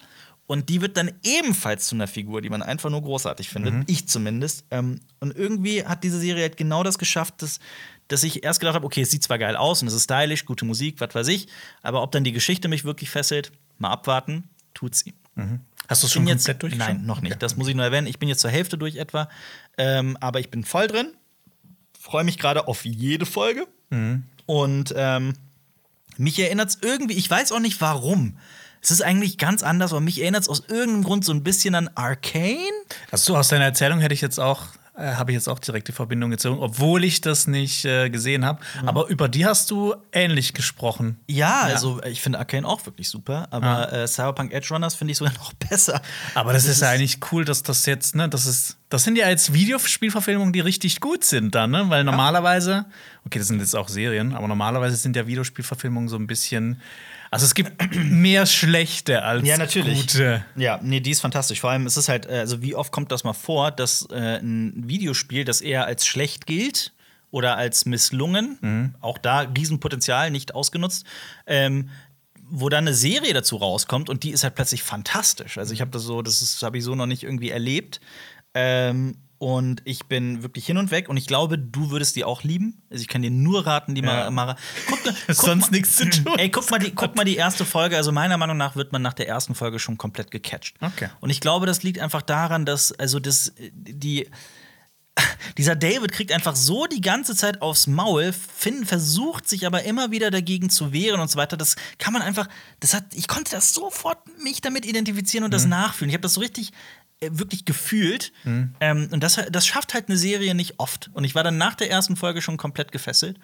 Und die wird dann ebenfalls zu einer Figur, die man einfach nur großartig findet. Ich zumindest. Ähm, und irgendwie hat diese Serie halt genau das geschafft, dass, dass ich erst gedacht habe, okay, es sieht zwar geil aus und es ist stylisch, gute Musik, was weiß ich, aber ob dann die Geschichte mich wirklich fesselt, mal abwarten, tut sie. Hast du es schon jetzt, komplett durchgeschaut? Nein, noch nicht. Okay. Das muss ich nur erwähnen. Ich bin jetzt zur Hälfte durch etwa. Ähm, aber ich bin voll drin. Freue mich gerade auf jede Folge. Mhm. Und ähm, mich erinnert es irgendwie, ich weiß auch nicht warum. Es ist eigentlich ganz anders, aber mich erinnert es aus irgendeinem Grund so ein bisschen an Arcane. Also aus deiner Erzählung hätte ich jetzt auch äh, habe ich jetzt auch direkt die Verbindung gezogen, obwohl ich das nicht äh, gesehen habe. Mhm. Aber über die hast du ähnlich gesprochen. Ja, also ich finde Arcane auch wirklich super, aber ja. äh, Cyberpunk Edge Runners finde ich sogar noch besser. Aber das, das ist ja eigentlich cool, dass das jetzt, ne, das ist, das sind ja jetzt Videospielverfilmungen, die richtig gut sind dann, ne? Weil normalerweise, okay, das sind jetzt auch Serien, aber normalerweise sind ja Videospielverfilmungen so ein bisschen also es gibt mehr schlechte als ja, natürlich. gute. Ja, nee, die ist fantastisch. Vor allem ist es halt, äh, also wie oft kommt das mal vor, dass äh, ein Videospiel, das eher als schlecht gilt oder als misslungen, mhm. auch da Riesenpotenzial nicht ausgenutzt, ähm, wo dann eine Serie dazu rauskommt und die ist halt plötzlich fantastisch. Also ich habe das so, das habe ich so noch nicht irgendwie erlebt. Ähm, und ich bin wirklich hin und weg und ich glaube, du würdest die auch lieben. Also ich kann dir nur raten, die ja. Mara. Guck, guck sonst nichts zu tun. Ey, guck mal, die, guck mal die erste Folge. Also meiner Meinung nach wird man nach der ersten Folge schon komplett gecatcht. Okay. Und ich glaube, das liegt einfach daran, dass also das die dieser David kriegt einfach so die ganze Zeit aufs Maul, Finn versucht sich aber immer wieder dagegen zu wehren und so weiter. Das kann man einfach, das hat, ich konnte das sofort mich damit identifizieren und das mhm. nachfühlen. Ich habe das so richtig wirklich gefühlt. Mhm. Ähm, und das, das schafft halt eine Serie nicht oft. Und ich war dann nach der ersten Folge schon komplett gefesselt.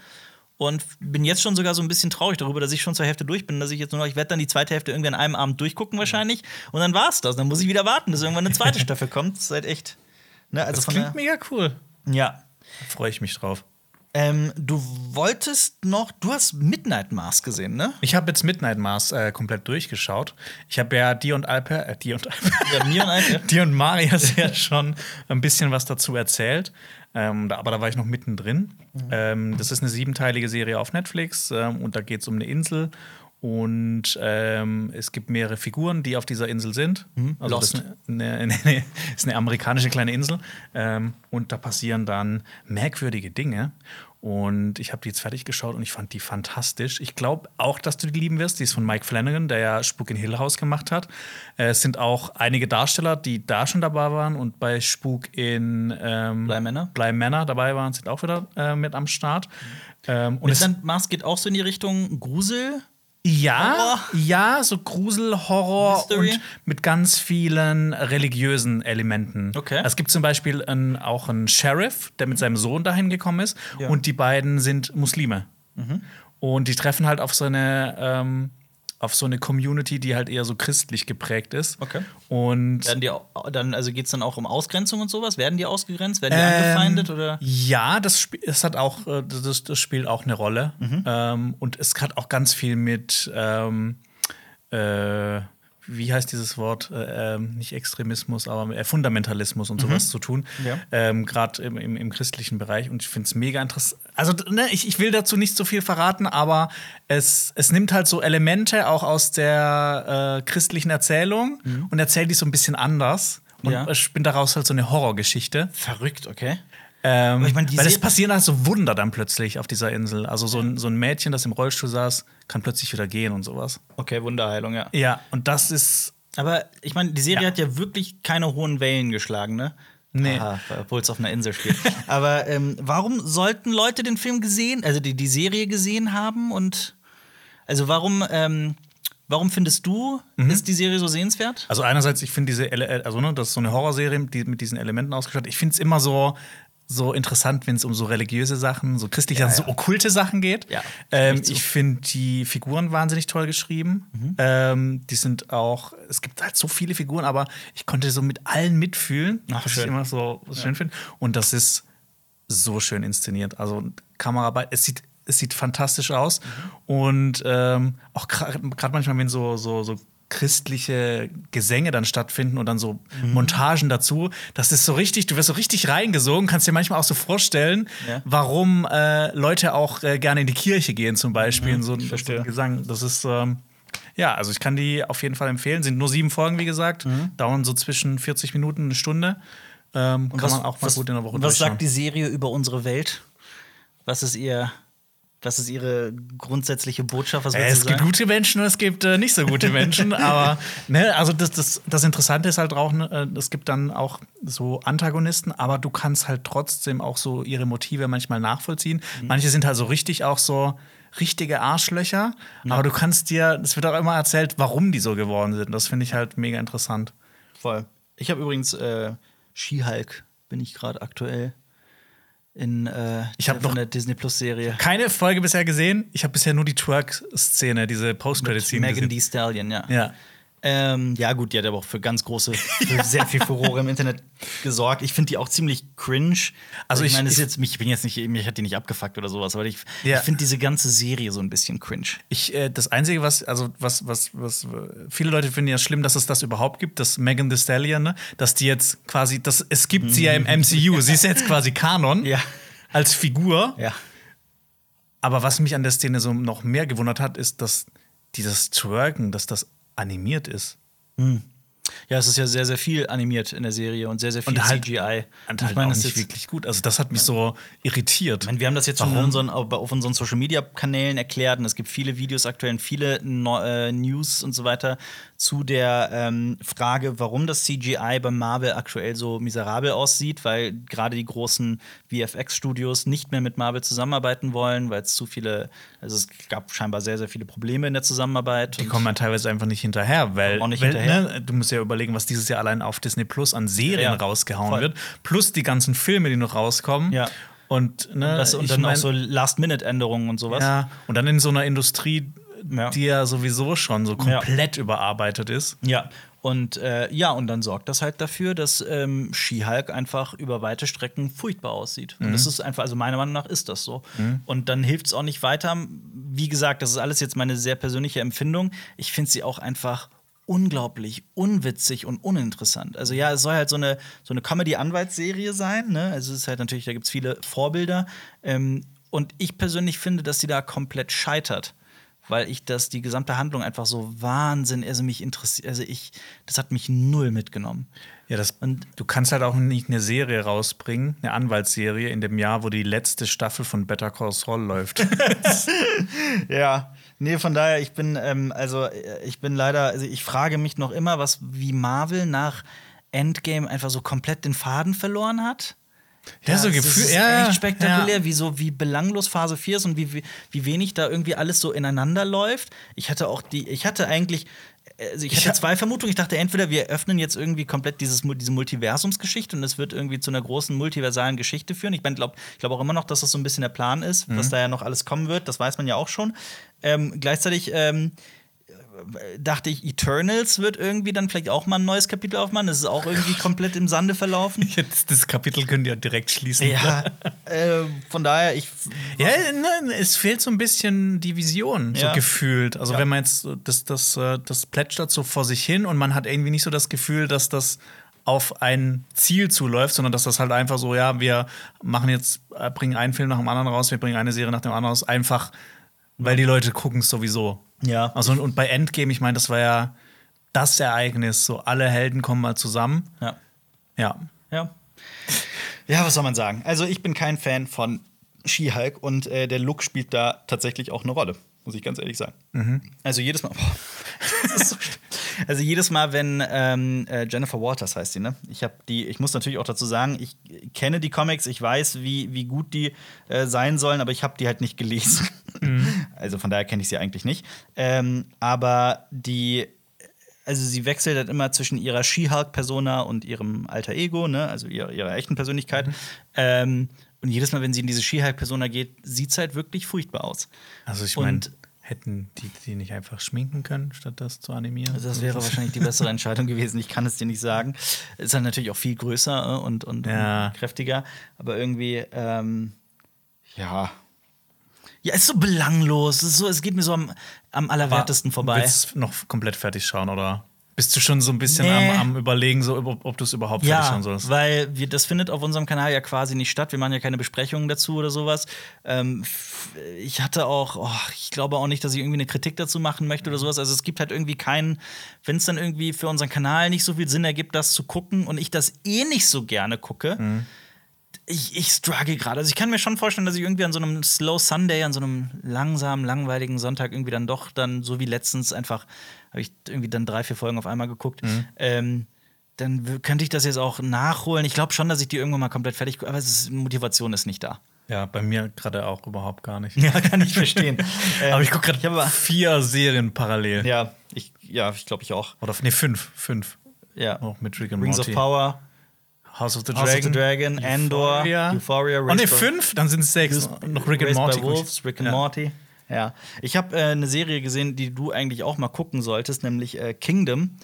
Und bin jetzt schon sogar so ein bisschen traurig darüber, dass ich schon zur Hälfte durch bin, dass ich jetzt nur noch, ich werde dann die zweite Hälfte irgendwie an einem Abend durchgucken wahrscheinlich. Und dann war's das. Dann muss ich wieder warten, bis irgendwann eine zweite Staffel kommt. Das ist halt echt. Ne, also das klingt mega cool. Ja. Da freue ich mich drauf. Ähm, du wolltest noch, du hast Midnight Mars gesehen, ne? Ich habe jetzt Midnight Mars äh, komplett durchgeschaut. Ich habe ja die und Alper, äh, die und Alper, ja, mir und Alper, die und Marias ja schon ein bisschen was dazu erzählt. Ähm, da, aber da war ich noch mittendrin. Mhm. Ähm, das ist eine siebenteilige Serie auf Netflix ähm, und da geht es um eine Insel und ähm, es gibt mehrere Figuren, die auf dieser Insel sind. Mhm. Also Lost. das ist eine, eine, eine, ist eine, amerikanische kleine Insel. Ähm, und da passieren dann merkwürdige Dinge. Und ich habe die jetzt fertig geschaut und ich fand die fantastisch. Ich glaube auch, dass du die lieben wirst. Die ist von Mike Flanagan, der ja Spuk in Hill House gemacht hat. Äh, es sind auch einige Darsteller, die da schon dabei waren und bei Spuk in ähm, Bly Manor. Bly Manor dabei waren, sind auch wieder äh, mit am Start. Mhm. Ähm, und es Mars geht auch so in die Richtung Grusel. Ja, Horror. ja, so Grusel, Horror Mystery. und mit ganz vielen religiösen Elementen. Okay. Es gibt zum Beispiel ein, auch einen Sheriff, der mit seinem Sohn dahin gekommen ist, ja. und die beiden sind Muslime. Mhm. Und die treffen halt auf so eine ähm, auf so eine Community, die halt eher so christlich geprägt ist. Okay. Und Werden die dann, also geht es dann auch um Ausgrenzung und sowas? Werden die ausgegrenzt? Werden die ähm, angefeindet? Oder? Ja, das, das hat auch, äh, das, das spielt auch eine Rolle. Mhm. Ähm, und es hat auch ganz viel mit ähm, äh, wie heißt dieses Wort, äh, ähm, nicht Extremismus, aber äh, Fundamentalismus und sowas mhm. zu tun. Ja. Ähm, Gerade im, im, im, christlichen Bereich. Und ich finde es mega interessant. Also, ne, ich, ich will dazu nicht so viel verraten, aber es, es nimmt halt so Elemente auch aus der äh, christlichen Erzählung mhm. und erzählt die so ein bisschen anders. Und ja. spinnt daraus halt so eine Horrorgeschichte. Verrückt, okay. Ähm, ich mein, weil es passieren halt so Wunder dann plötzlich auf dieser Insel. Also so ein, so ein Mädchen, das im Rollstuhl saß, kann plötzlich wieder gehen und sowas. Okay, Wunderheilung, ja. Ja, und das ist. Aber ich meine, die Serie ja. hat ja wirklich keine hohen Wellen geschlagen, ne? Nee. Obwohl es auf einer Insel spielt. Aber ähm, warum sollten Leute den Film gesehen, also die, die Serie gesehen haben? Und also warum, ähm, warum findest du, mhm. ist die Serie so sehenswert? Also einerseits, ich finde diese, also ne, das ist so eine Horrorserie die, mit diesen Elementen ausgestattet. Ich finde es immer so so interessant, wenn es um so religiöse Sachen, so christliche, ja, ja. so okkulte Sachen geht. Ja, ähm, ich finde die Figuren wahnsinnig toll geschrieben. Mhm. Ähm, die sind auch, es gibt halt so viele Figuren, aber ich konnte so mit allen mitfühlen, Ach, was schön. ich immer so schön finde. Und das ist so schön inszeniert. Also Kameraarbeit, es sieht es sieht fantastisch aus. Mhm. Und ähm, auch gerade manchmal, wenn so, so, so christliche Gesänge dann stattfinden und dann so mhm. Montagen dazu. Das ist so richtig, du wirst so richtig reingesogen, kannst dir manchmal auch so vorstellen, ja. warum äh, Leute auch äh, gerne in die Kirche gehen, zum Beispiel. Mhm, so, ein, so Gesang. Das ist. Ähm, ja, also ich kann die auf jeden Fall empfehlen. Sind nur sieben Folgen, wie gesagt. Mhm. Dauern so zwischen 40 Minuten, eine Stunde. Ähm, kann was, man auch mal was, gut in der Woche Was sagt die Serie über unsere Welt? Was ist ihr das ist ihre grundsätzliche Botschaft. Was äh, es gibt gute Menschen und es gibt äh, nicht so gute Menschen. aber ne, also das, das, das Interessante ist halt auch, ne, es gibt dann auch so Antagonisten, aber du kannst halt trotzdem auch so ihre Motive manchmal nachvollziehen. Mhm. Manche sind halt so richtig auch so richtige Arschlöcher, ja. aber du kannst dir, es wird auch immer erzählt, warum die so geworden sind. Das finde ich halt mega interessant. Voll. Ich habe übrigens äh, She-Hulk bin ich gerade aktuell in äh, Ich hab von noch- der Disney Plus Serie. Keine Folge bisher gesehen. Ich habe bisher nur die Twerk-Szene, diese Post-Credit-Szene Megan gesehen. Thee Stallion, ja. Ja. Ähm, ja, gut, die hat aber auch für ganz große, für sehr viel Furore im Internet gesorgt. Ich finde die auch ziemlich cringe. Also, ich ich- meine, jetzt, ich bin jetzt nicht, mich hat die nicht abgefuckt oder sowas, aber ich, Ja. ich finde diese ganze Serie so ein bisschen cringe. Ich, äh, das Einzige, was, also was, was, was, äh, viele Leute finden ja schlimm, dass es das überhaupt gibt, dass Megan Thee Stallion, ne? dass die jetzt quasi, das, es gibt sie ja im MCU, sie ist jetzt quasi Kanon Ja. als Figur. Ja. Aber was mich an der Szene so noch mehr gewundert hat, ist, dass dieses Twerken, dass das animiert ist. Ja, es ist ja sehr, sehr viel animiert in der Serie und sehr, sehr viel Und halt- CGI. Und ich halt meine, auch das ist wirklich gut. Also das hat mich so irritiert. ich meine, wir haben das jetzt schon Warum? unseren, auf unseren Social Media Kanälen erklärt und es gibt viele Videos aktuell und viele no äh, News und so weiter zu der ähm, Frage, warum das CGI bei Marvel aktuell so miserabel aussieht, weil gerade die großen VFX-Studios nicht mehr mit Marvel zusammenarbeiten wollen, weil es zu viele, also es gab scheinbar sehr, sehr viele Probleme in der Zusammenarbeit. Die und- kommen dann teilweise einfach nicht hinterher, weil, Auch nicht weil hinterher. Ne, du musst ja überlegen, was dieses Jahr allein auf Disney Plus an Serien Ja, rausgehauen voll. wird, plus die ganzen Filme, die noch rauskommen. Ja. Und, ne, das, und ich dann mein- auch so Last-Minute-Änderungen und sowas. Ja, und dann in so einer Industrie, Ja. die ja sowieso schon so komplett überarbeitet ist. Ja, und äh, ja, und dann sorgt das halt dafür, dass ähm, She-Hulk einfach über weite Strecken furchtbar aussieht. Und das ist einfach, also meiner Meinung nach ist das so. Und dann hilft es auch nicht weiter. Wie gesagt, das ist alles jetzt meine sehr persönliche Empfindung. Ich finde sie auch einfach unglaublich unwitzig und uninteressant. Also ja, es soll halt so eine, so eine Comedy-Anwaltsserie sein. Ne? Also es ist halt natürlich, da gibt es viele Vorbilder. Ähm, und ich persönlich finde, dass sie da komplett scheitert weil ich das die gesamte Handlung einfach so Wahnsinn, also mich interessiert, also ich, das hat mich null mitgenommen. Ja, das, Und- du kannst halt auch nicht eine Serie rausbringen, eine Anwaltsserie in dem Jahr, wo die letzte Staffel von Better Call Saul läuft. Ja, nee, von daher, ich bin, ähm, also äh, ich bin leider, also ich frage mich noch immer, was wie Marvel nach Endgame einfach so komplett den Faden verloren hat. Ja, so das Gefühl- ist ja, echt spektakulär, ja. wie so wie belanglos Phase 4 ist und wie, wie, wenig da irgendwie alles so ineinander läuft. Ich hatte auch die, ich hatte eigentlich, also ich hatte ha- zwei Vermutungen. Ich dachte, entweder wir öffnen jetzt irgendwie komplett dieses, diese Multiversumsgeschichte und es wird irgendwie zu einer großen multiversalen Geschichte führen. Ich glaube ich glaub auch immer noch, dass das so ein bisschen der Plan ist, Mhm. da ja noch alles kommen wird. Das weiß man ja auch schon. Ähm, gleichzeitig ähm, dachte ich, Eternals wird irgendwie dann vielleicht auch mal ein neues Kapitel aufmachen. Das ist auch irgendwie komplett im Sande verlaufen. Jetzt, das Kapitel könnt ihr direkt schließen. Ja, äh, von daher, ich. Ja, ne, es fehlt so ein bisschen die Vision, so Ja. gefühlt. Also Ja. wenn man jetzt, so- das, das, äh, das plätschert so vor sich hin und man hat irgendwie nicht so das Gefühl, dass das auf ein Ziel zuläuft, sondern dass das halt einfach so, ja, wir machen jetzt, äh, bringen einen Film nach dem anderen raus, wir bringen eine Serie nach dem anderen raus, einfach, weil die Leute gucken es sowieso. Ja. Also und, bei Endgame, ich meine, das war ja das Ereignis, so alle Helden kommen mal zusammen. Ja. Ja. Ja. Ja, was soll man sagen? Also, ich bin kein Fan von She-Hulk und äh, der Look spielt da tatsächlich auch eine Rolle, muss ich ganz ehrlich sagen. Also, jedes Mal. Boah, das ist so. Also, jedes Mal, wenn ähm, äh, Jennifer Waters heißt sie, ne? Ich habe die, ich muss natürlich auch dazu sagen, ich kenne die Comics, ich weiß, wie, wie gut die äh, sein sollen, aber ich habe die halt nicht gelesen. Also, von daher kenne ich sie eigentlich nicht. Ähm, aber die also sie wechselt halt immer zwischen ihrer She-Hulk-Persona und ihrem alter Ego, ne? also ihrer, ihrer echten Persönlichkeit. Ähm, und jedes Mal, wenn sie in diese She-Hulk-Persona geht, sieht es halt wirklich furchtbar aus. Also ich meine, hätten die die nicht einfach schminken können, statt das zu animieren? Also das wäre wahrscheinlich die bessere Entscheidung gewesen. Ich kann es dir nicht sagen. Ist halt natürlich auch viel größer äh, und, und, Ja. und kräftiger. Aber irgendwie, ähm, ja. Ja, ist so belanglos. Es, ist so, es geht mir so am, am allerwertesten vorbei. Willst du noch komplett fertig schauen oder bist du schon so ein bisschen Nee. am, am überlegen, so, ob, ob du es überhaupt fertig Ja, schauen sollst? weil wir, das findet auf unserem Kanal ja quasi nicht statt. Wir machen ja keine Besprechungen dazu oder sowas. Ähm, ich hatte auch, oh, ich glaube auch nicht, dass ich irgendwie eine Kritik dazu machen möchte oder sowas. Also es gibt halt irgendwie keinen, wenn es dann irgendwie für unseren Kanal nicht so viel Sinn ergibt, das zu gucken und ich das eh nicht so gerne gucke. Ich, ich struggle gerade. Also ich kann mir schon vorstellen, dass ich irgendwie an so einem Slow Sunday, an so einem langsamen, langweiligen Sonntag irgendwie dann doch dann, so wie letztens, einfach habe ich irgendwie dann drei, vier Folgen auf einmal geguckt. Ähm, dann könnte ich das jetzt auch nachholen. Ich glaube schon, dass ich die irgendwann mal komplett fertig gucke, aber ist, Motivation ist nicht da. Ja, bei mir gerade auch überhaupt gar nicht. Ja, kann ich verstehen. Ähm, Aber ich gucke gerade vier Serien parallel. Ja, ich, ja, ich glaube ich auch. Oder nee, fünf. Fünf. Ja. Auch mit Rick and Rings Morty. of Power. House of the House of the Dragon, Andor, Euphoria. Euphoria, oh ne, fünf, dann sind es sechs. Noch Rick and Morty. by Wolves, Rick and Ja. Morty. Ja. Ich habe äh, eine Serie gesehen, die du eigentlich auch mal gucken solltest, nämlich äh, Kingdom,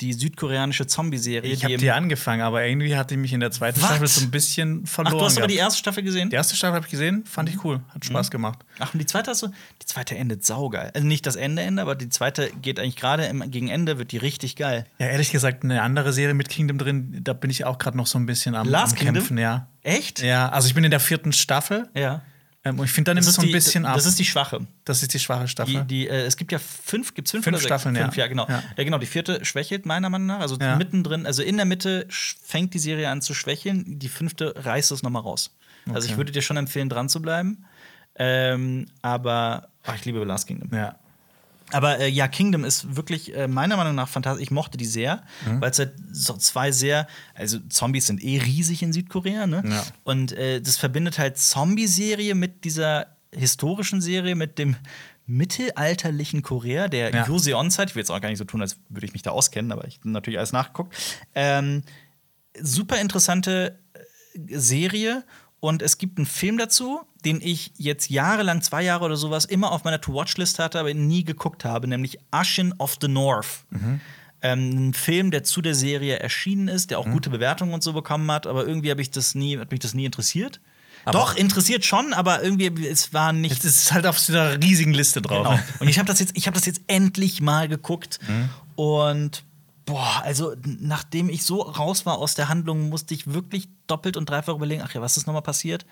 die südkoreanische Zombie-Serie. Ich habe die angefangen, aber irgendwie hatte mich in der zweiten Was? Staffel so ein bisschen Ach, verloren. du hast aber die gehabt. erste Staffel gesehen? die erste Staffel habe ich gesehen, fand ich cool, hat Spaß gemacht. Ach, und die zweite hast du? Die zweite endet saugeil. Also nicht das Ende, Ende, aber die zweite geht eigentlich gerade gegen Ende, wird die richtig geil. Ja, ehrlich gesagt, eine andere Serie mit Kingdom drin, da bin ich auch gerade noch so ein bisschen am, Last am Kingdom? Kämpfen, ja. Echt? Ja, also ich bin in der vierten Staffel Ja. Ähm, und ich finde, dann nimmt es so ein die, bisschen ab. das ist die schwache. das ist die schwache Staffel. Die, die, äh, es gibt ja fünf, gibt's fünf, Fünf? Staffeln, ja. fünf, ja. genau. Ja. Ja. genau. Die vierte schwächelt meiner Meinung nach. Also Ja. mittendrin, also in der Mitte fängt die Serie an zu schwächeln. Die fünfte reißt es nochmal raus. Also ich Okay. würde dir schon empfehlen, dran zu bleiben. Ähm, aber ach, ich liebe Last Kingdom. ja. Aber äh, ja, Kingdom ist wirklich äh, meiner Meinung nach fantastisch. Ich mochte die sehr, Mhm. weil es halt so zwei sehr, also Zombies sind eh riesig in Südkorea, ne? Ja. Und äh, das verbindet halt Zombie-Serie mit dieser historischen Serie, mit dem mittelalterlichen Korea, der Ja. Joseon-Zeit. Ich will jetzt auch gar nicht so tun, als würde ich mich da auskennen, aber ich habe natürlich alles nachgeguckt. Ähm, super interessante äh, Serie und es gibt einen Film dazu, den ich jetzt jahrelang, zwei Jahre oder sowas, immer auf meiner To-Watch-List hatte, aber nie geguckt habe, nämlich Ashen of the North. Ähm, ein Film, der zu der Serie erschienen ist, der auch gute Bewertungen und so bekommen hat, aber irgendwie habe ich das nie, hat mich das nie interessiert. Aber- Doch, interessiert schon, aber irgendwie, es war nicht Jetzt ist es halt auf so einer riesigen Liste drauf. Genau. Und ich habe das jetzt, ich habe das jetzt endlich mal geguckt und boah, also nachdem ich so raus war aus der Handlung, musste ich wirklich doppelt und dreifach überlegen, ach ja, was ist nochmal passiert?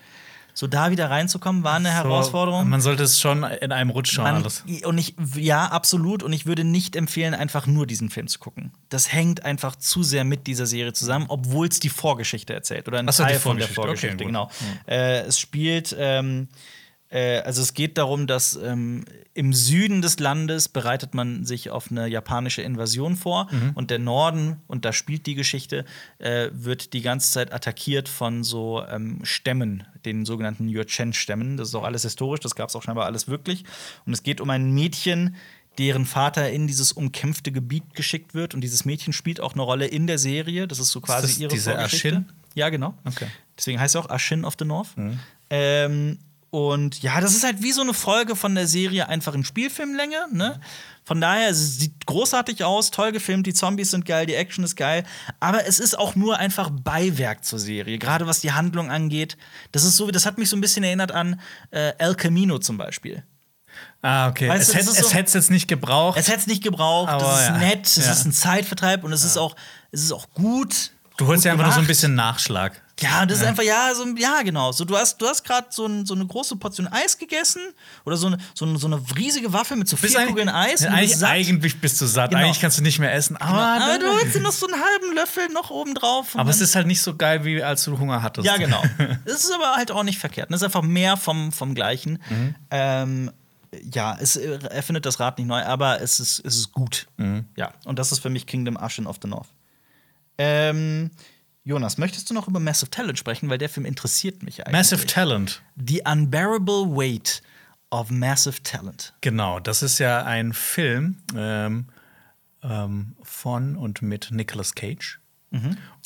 So da wieder reinzukommen, war eine Herausforderung. So, man sollte es schon in einem Rutsch schauen, Man- alles. Und ich, ja, absolut. Und ich würde nicht empfehlen, einfach nur diesen Film zu gucken. Das hängt einfach zu sehr mit dieser Serie zusammen, obwohl es die Vorgeschichte erzählt. Oder ein Ach so, die Teil von der Vorgeschichte. Okay, genau. Äh, es spielt. Ähm, äh, also es geht darum, dass ähm, im Süden des Landes bereitet man sich auf eine japanische Invasion vor Mhm. und der Norden, und da spielt die Geschichte, äh, wird die ganze Zeit attackiert von so ähm, Stämmen, den sogenannten Yuchen-Stämmen. Das ist auch alles historisch, das gab es auch scheinbar alles wirklich. Und es geht um ein Mädchen, deren Vater in dieses umkämpfte Gebiet geschickt wird. Und dieses Mädchen spielt auch eine Rolle in der Serie. Das ist so quasi das ihre diese Vorgeschichte. Ashin? Ja, genau. Okay. Deswegen heißt sie auch Ashin of the North. Mhm. Ähm, und ja, das ist halt wie so eine Folge von der Serie einfach in Spielfilmlänge. Ne? Von daher, es sieht großartig aus, toll gefilmt, die Zombies sind geil, die Action ist geil. Aber es ist auch nur einfach Beiwerk zur Serie, gerade was die Handlung angeht. Das ist so, das hat mich so ein bisschen erinnert an äh, El Camino zum Beispiel. Ah, okay. Weißt es das hätte es es jetzt nicht gebraucht. Es hätte es nicht gebraucht, Aber es ist ja. nett, es Ja. ist ein Zeitvertreib und es ist auch, es ist auch gut. du holst ja einfach nur so ein bisschen Nachschlag. Ja, das ist einfach, ja, so, ja, genau. So, du hast, du hast gerade so, ein, so eine große Portion Eis gegessen oder so eine, so eine, so eine riesige Waffel mit so vier eigentlich- Kugeln Eis. Eigentlich, bist eigentlich bist du satt. Genau. Eigentlich kannst du nicht mehr essen. Aber, Aber dann- du dir noch so einen halben Löffel noch oben drauf. aber es ist halt nicht so geil, wie als du Hunger hattest. Ja, genau. Es ist aber halt auch nicht verkehrt. Es ist einfach mehr vom, vom Gleichen. Mhm. Ähm, ja, es erfindet das Rad nicht neu, aber es ist, es ist gut. Mhm. Ja, und das ist für mich Kingdom Ashen of the North. Ähm, Jonas, möchtest du noch über Massive Talent sprechen? Weil der Film interessiert mich eigentlich. Massive Talent. The Unbearable Weight of Massive Talent. Genau, das ist ja ein Film ähm, ähm, von und mit Nicolas Cage.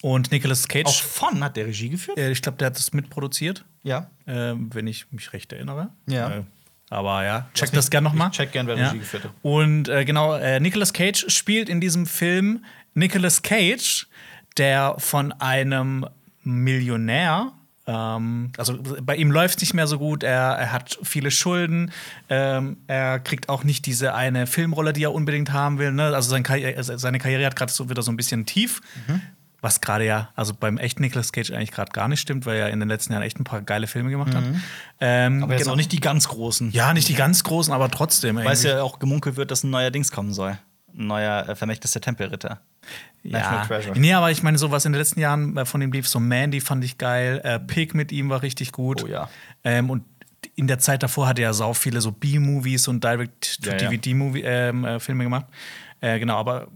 Und Nicolas Cage, Auch von hat der Regie geführt? äh, ich glaube, der hat das mitproduziert, Ja. ähm, wenn ich mich recht erinnere. Ja. Äh, aber ja, check mich- das gerne nochmal. check gern, wer Regie geführt hat. Und äh, genau, äh, Nicolas Cage spielt in diesem Film Nicolas Cage, der von einem Millionär ähm, also bei ihm läuft es nicht mehr so gut, er, er hat viele Schulden, ähm, er kriegt auch nicht diese eine Filmrolle, die er unbedingt haben will. Ne? Also sein Karri also seine Karriere hat gerade so wieder so ein bisschen tief. Mhm. Was gerade ja, also beim echten Nicolas Cage eigentlich gerade gar nicht stimmt, weil er in den letzten Jahren echt ein paar geile Filme gemacht hat. Ähm, Mhm. Aber jetzt genau. auch nicht die ganz großen. Ja, nicht die ganz großen, aber trotzdem. Weil es ja auch gemunkelt wird, dass ein neuer Dings kommen soll. Ein neuer äh, Vermächtnis der Tempelritter. Ja. Nee, aber ich meine, so was in den letzten Jahren äh, von ihm lief, so Mandy fand ich geil, äh, Pig mit ihm war richtig gut. Oh ja. Ähm, und in der Zeit davor hat er ja sau viele so B-Movies und Ja, ja. Direct-to-DVD-Filme gemacht. Äh, genau, aber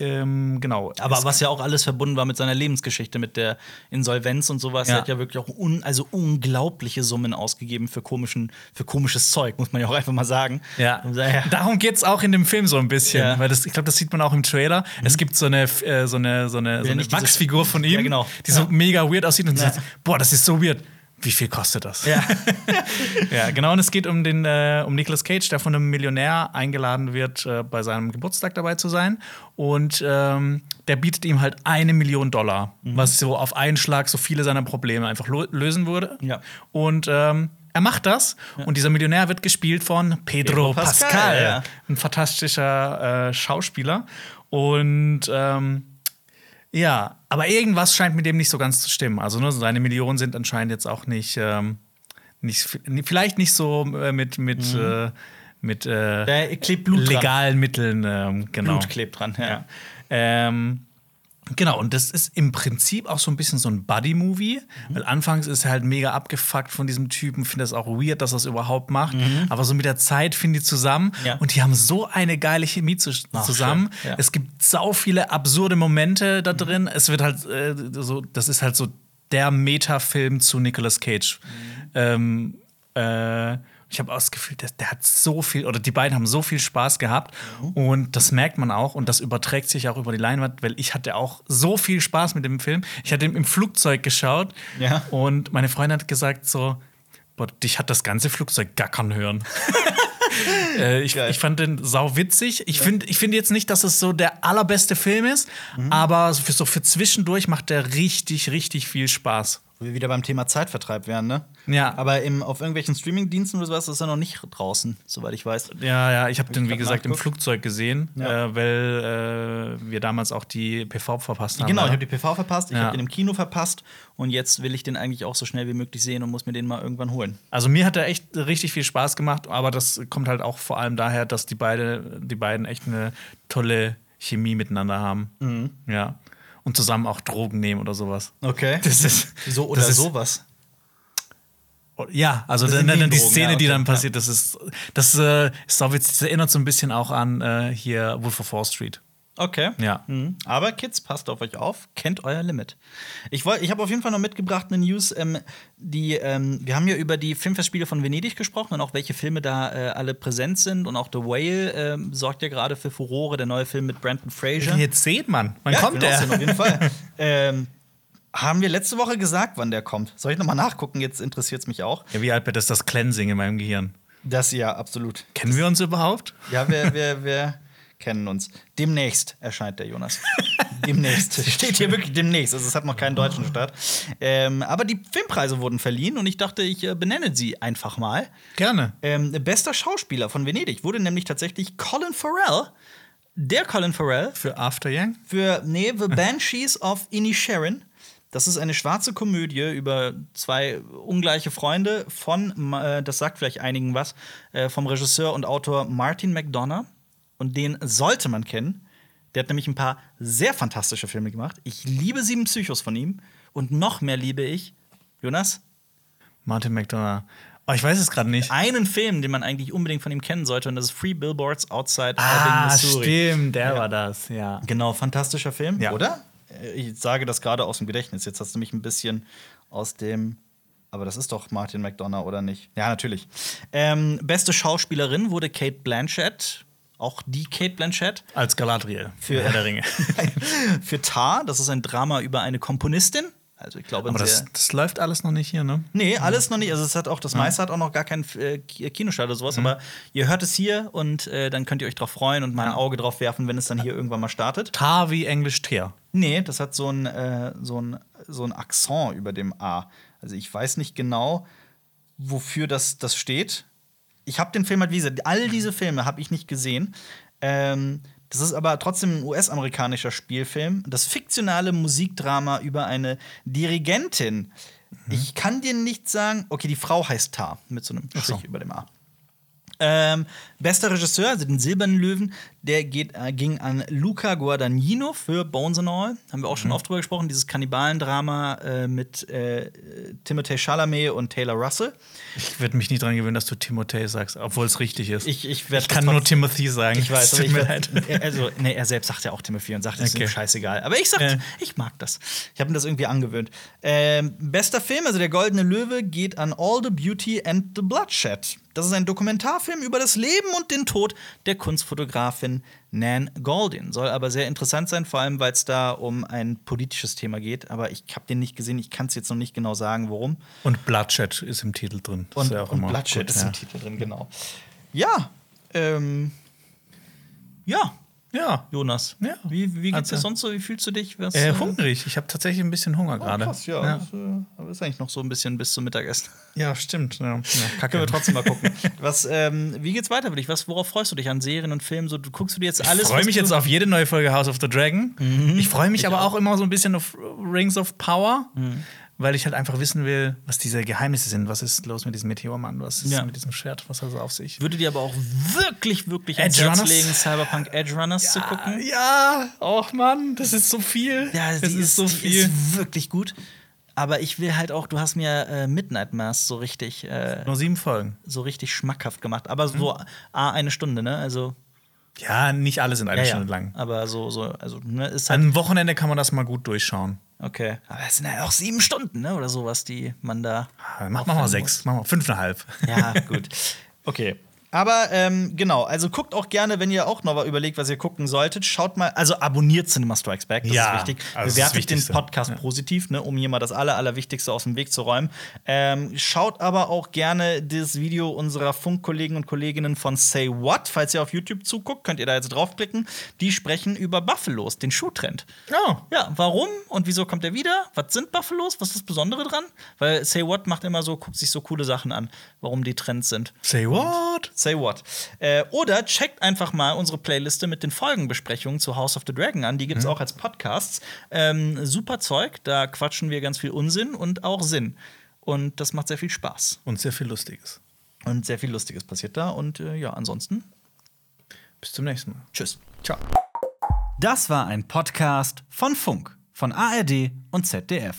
ähm, genau. Aber Es- was ja auch alles verbunden war mit seiner Lebensgeschichte, mit der Insolvenz und sowas. Ja. Er hat ja wirklich auch un also unglaubliche Summen ausgegeben für, komischen, für komisches Zeug, muss man ja auch einfach mal sagen. Ja, daher- darum geht es auch in dem Film so ein bisschen. Ja. Mhm. Weil das, ich glaube, das sieht man auch im Trailer. Es gibt so eine, äh, so eine, so eine, so eine Wachsfigur von ihm, Ja, genau. die so mega weird aussieht und sagt, boah, das ist so weird. Wie viel kostet das? Ja. Ja, genau. Und es geht um den äh, um Nicolas Cage, der von einem Millionär eingeladen wird, äh, bei seinem Geburtstag dabei zu sein. Und ähm, der bietet ihm halt eine Million Dollar, Mhm. was so auf einen Schlag so viele seiner Probleme einfach lösen würde. Ja. Und ähm, er macht das. Und dieser Millionär wird gespielt von Pedro, Pedro Pascal, Pascal, ja. ein fantastischer äh, Schauspieler. Und ähm, ja, aber irgendwas scheint mit dem nicht so ganz zu stimmen. Also ne, seine Millionen sind anscheinend jetzt auch nicht, ähm, nicht vielleicht nicht so äh, mit mit äh, mit äh, Blut dran. legalen Mitteln ähm, genau. Blut klebt dran, ja. Ja. Ähm, genau, und das ist im Prinzip auch so ein bisschen so ein Buddy-Movie, weil anfangs ist er halt mega abgefuckt von diesem Typen, finde das auch weird, dass er es überhaupt macht. Aber so mit der Zeit finden die zusammen Ja. und die haben so eine geile Chemie zu Ach, zusammen. ja. Es gibt sau viele absurde Momente da drin. Es wird halt äh, so, das ist halt so der Metafilm zu Nicolas Cage. Ähm, äh, ich habe auch das Gefühl, der, der hat so viel, oder die beiden haben so viel Spaß gehabt. Und das merkt man auch. Und das überträgt sich auch über die Leinwand, weil ich hatte auch so viel Spaß mit dem Film. Ich hatte ihn im Flugzeug geschaut. Ja. Und meine Freundin hat gesagt so, boah, dich hat das ganze Flugzeug gackern hören. äh, ich, ich fand den sau witzig. Ich finde ich find jetzt nicht, dass es so der allerbeste Film ist, Mhm. aber so für, so für zwischendurch macht der richtig, richtig viel Spaß. Wo wir wieder beim Thema Zeitvertreib wären, ne? Ja. Aber im, auf irgendwelchen Streamingdiensten oder sowas ist er noch nicht draußen, soweit ich weiß. Ja, ja, ich habe den, wie gesagt, im nachgeguckt. Flugzeug gesehen, Ja. äh, weil äh, wir damals auch die PV verpasst haben. Genau, ich habe die PV verpasst, ich Ja. habe den im Kino verpasst und jetzt will ich den eigentlich auch so schnell wie möglich sehen und muss mir den mal irgendwann holen. Also mir hat er echt richtig viel Spaß gemacht, aber das kommt halt auch vor allem daher, dass die, beide, die beiden echt eine tolle Chemie miteinander haben. Mhm. Ja. Und zusammen auch Drogen nehmen oder sowas. Okay. Das ist so oder ist, sowas. Ja, also dann, dann die Drogen, Szene, ja, die okay, dann ja. passiert, das ist das äh, ist auch witzig. Das erinnert so ein bisschen auch an äh, hier Wolf of Wall Street. Okay. Ja. Mhm. Aber Kids, passt auf euch auf, kennt euer Limit. Ich, ich habe auf jeden Fall noch mitgebracht eine News. Ähm, die, ähm, wir haben ja über die Filmfestspiele von Venedig gesprochen und auch welche Filme da äh, alle präsent sind. Und auch The Whale ähm, sorgt ja gerade für Furore, der neue Film mit Brandon Fraser. Jetzt seht man, wann Ja, kommt auch der? auf jeden Fall. ähm, haben wir letzte Woche gesagt, wann der kommt? Soll ich noch mal nachgucken? Jetzt interessiert es mich auch. Ja, wie alt wird das das Cleansing in meinem Gehirn? Das ja, absolut. Kennen wir uns überhaupt? Ja, wir, wir, wir kennen uns. Demnächst erscheint der Jonas. demnächst. Steht hier wirklich demnächst. Also es hat noch keinen deutschen Start. Ähm, aber die Filmpreise wurden verliehen und ich dachte, ich äh, benenne sie einfach mal. Gerne. Ähm, bester Schauspieler von Venedig wurde nämlich tatsächlich Colin Farrell. Der Colin Farrell Für After Yang? für nee, The Banshees of Inisherin. Das ist eine schwarze Komödie über zwei ungleiche Freunde von, äh, das sagt vielleicht einigen was, äh, vom Regisseur und Autor Martin McDonough. Und den sollte man kennen. Der hat nämlich ein paar sehr fantastische Filme gemacht. Ich liebe Sieben Psychos von ihm. Und noch mehr liebe ich, Jonas, Martin McDonough. Oh, ich weiß es gerade nicht. einen Film, den man eigentlich unbedingt von ihm kennen sollte. Und das ist Free Billboards Outside Ah, Ebbing, Missouri. stimmt, der war das, ja. Genau, fantastischer Film, Ja. oder? Äh, Ich sage das gerade aus dem Gedächtnis. Jetzt hast du mich ein bisschen aus dem. Aber das ist doch Martin McDonough, oder nicht? Ja, natürlich. Ähm, beste Schauspielerin wurde Kate Blanchett. Auch die Kate Blanchett. Als Galadriel Für- Herr der Ringe. Für Tar. Das ist ein Drama über eine Komponistin. Also, ich glaube, Aber das, das läuft alles noch nicht hier, ne? Nee, alles noch nicht. Also es hat auch das meiste hat auch noch gar keinen äh, Ki- Kinostart oder sowas. Aber ihr hört es hier und äh, dann könnt ihr euch drauf freuen und mal ein Auge drauf werfen, wenn es dann hier irgendwann mal startet. Tar wie Englisch Teer. Nee, das hat so ein, äh, so ein, so ein Akzent über dem A. Also ich weiß nicht genau, wofür das, das steht. Ich habe den Film halt, wie gesagt, all diese Filme habe ich nicht gesehen. Ähm, das ist aber trotzdem ein US-amerikanischer Spielfilm. Das fiktionale Musikdrama über eine Dirigentin. Ich kann dir nicht sagen, okay, die Frau heißt Tar mit so einem Ach so. Strich über dem A. Ähm, bester Regisseur, also den Silbernen Löwen, der geht, äh, ging an Luca Guadagnino für Bones and All. Haben wir auch schon oft drüber gesprochen, dieses Kannibalendrama äh, mit äh, Timothée Chalamet und Taylor Russell. Ich würde mich nicht dran gewöhnen, dass du Timothée sagst, obwohl es richtig ist. Ich, ich, Ich kann nur Timothy sagen. Ich weiß, tut mir leid. Also, nee, er selbst sagt ja auch Timothy und sagt, es ist Okay. ihm scheißegal. Aber ich sag, Ja. ich mag das. Ich habe mir das irgendwie angewöhnt. Ähm, bester Film, also der Goldene Löwe, geht an All the Beauty and the Bloodshed. Das ist ein Dokumentarfilm über das Leben und den Tod der Kunstfotografin Nan Goldin. Soll aber sehr interessant sein, vor allem weil es da um ein politisches Thema geht. Aber ich habe den nicht gesehen, ich kann es jetzt noch nicht genau sagen, worum. Und Bloodshed ist im Titel drin. Das Und, ist ja auch und immer Bloodshed gut, ist ja. im Titel drin, genau. Ja, ähm, ja, Ja. Jonas. Ja. Wie, wie geht's dir Also- sonst so? Wie fühlst du dich? Was, Äh, äh, hungrig. Ich habe tatsächlich ein bisschen Hunger oh, gerade. krass, ja. ja. Das, äh, aber ist eigentlich noch so ein bisschen bis zum Mittagessen. Ja, stimmt. Ja. Ja, kacke. Können wir trotzdem mal gucken. Was, ähm, wie geht's weiter für dich? Was, worauf freust du dich an Serien und Filmen? So, du guckst du dir jetzt alles. Ich freue mich jetzt auf jede neue Folge House of the Dragon. Ich freue mich aber auch. immer so ein bisschen auf Rings of Power, weil ich halt einfach wissen will, was diese Geheimnisse sind. Was ist los mit diesem Meteormann? Was ist Ja. mit diesem Schwert? Was hat es auf sich? Würde dir aber auch wirklich, wirklich ans Edge Herz Runners? legen, Cyberpunk Edge Runners zu gucken. Ja, oh Mann, das ist so viel. Ja, das die ist so die viel. ist wirklich gut. Aber ich will halt auch, du hast mir äh, Midnight Mass so richtig, äh, Nur sieben Folgen. so richtig schmackhaft gemacht. Aber so A, eine Stunde, ne? Also Ja, nicht alle sind eine ja, Stunde ja. lang. Aber so, so, also ne, ist halt An einem Wochenende kann man das mal gut durchschauen. Okay. Aber es sind halt auch sieben Stunden, ne? Oder sowas, die man da. Ah, Mach, mach mal sechs, mach mal fünfeinhalb. Ja, gut. Okay. Aber ähm, genau, also guckt auch gerne, wenn ihr auch noch mal überlegt, was ihr gucken solltet, schaut mal, also abonniert Cinema Strikes Back, das Ja, ist wichtig. also Bewertet den. Podcast positiv, ne, um hier mal das Aller, Allerwichtigste aus dem Weg zu räumen. Ähm, schaut aber auch gerne das Video unserer Funkkollegen und Kolleginnen von Say What. Falls ihr auf YouTube zuguckt, könnt ihr da jetzt draufklicken. Die sprechen über Buffalos, den Schuhtrend. Oh. Ja, warum und wieso kommt er wieder? Was sind Buffalos? Was ist das Besondere dran? Weil Say What macht immer so, guckt sich so coole Sachen an, warum die Trends sind. Say what? Say what? Äh, oder checkt einfach mal unsere Playliste mit den Folgenbesprechungen zu House of the Dragon an. Die gibt es auch als Podcasts. Ähm, super Zeug, da quatschen wir ganz viel Unsinn und auch Sinn. Und das macht sehr viel Spaß. Und sehr viel Lustiges. Und sehr viel Lustiges passiert da. Und äh, ja, ansonsten, Bis zum nächsten Mal. tschüss. Ciao. Das war ein Podcast von Funk, von ARD und ZDF.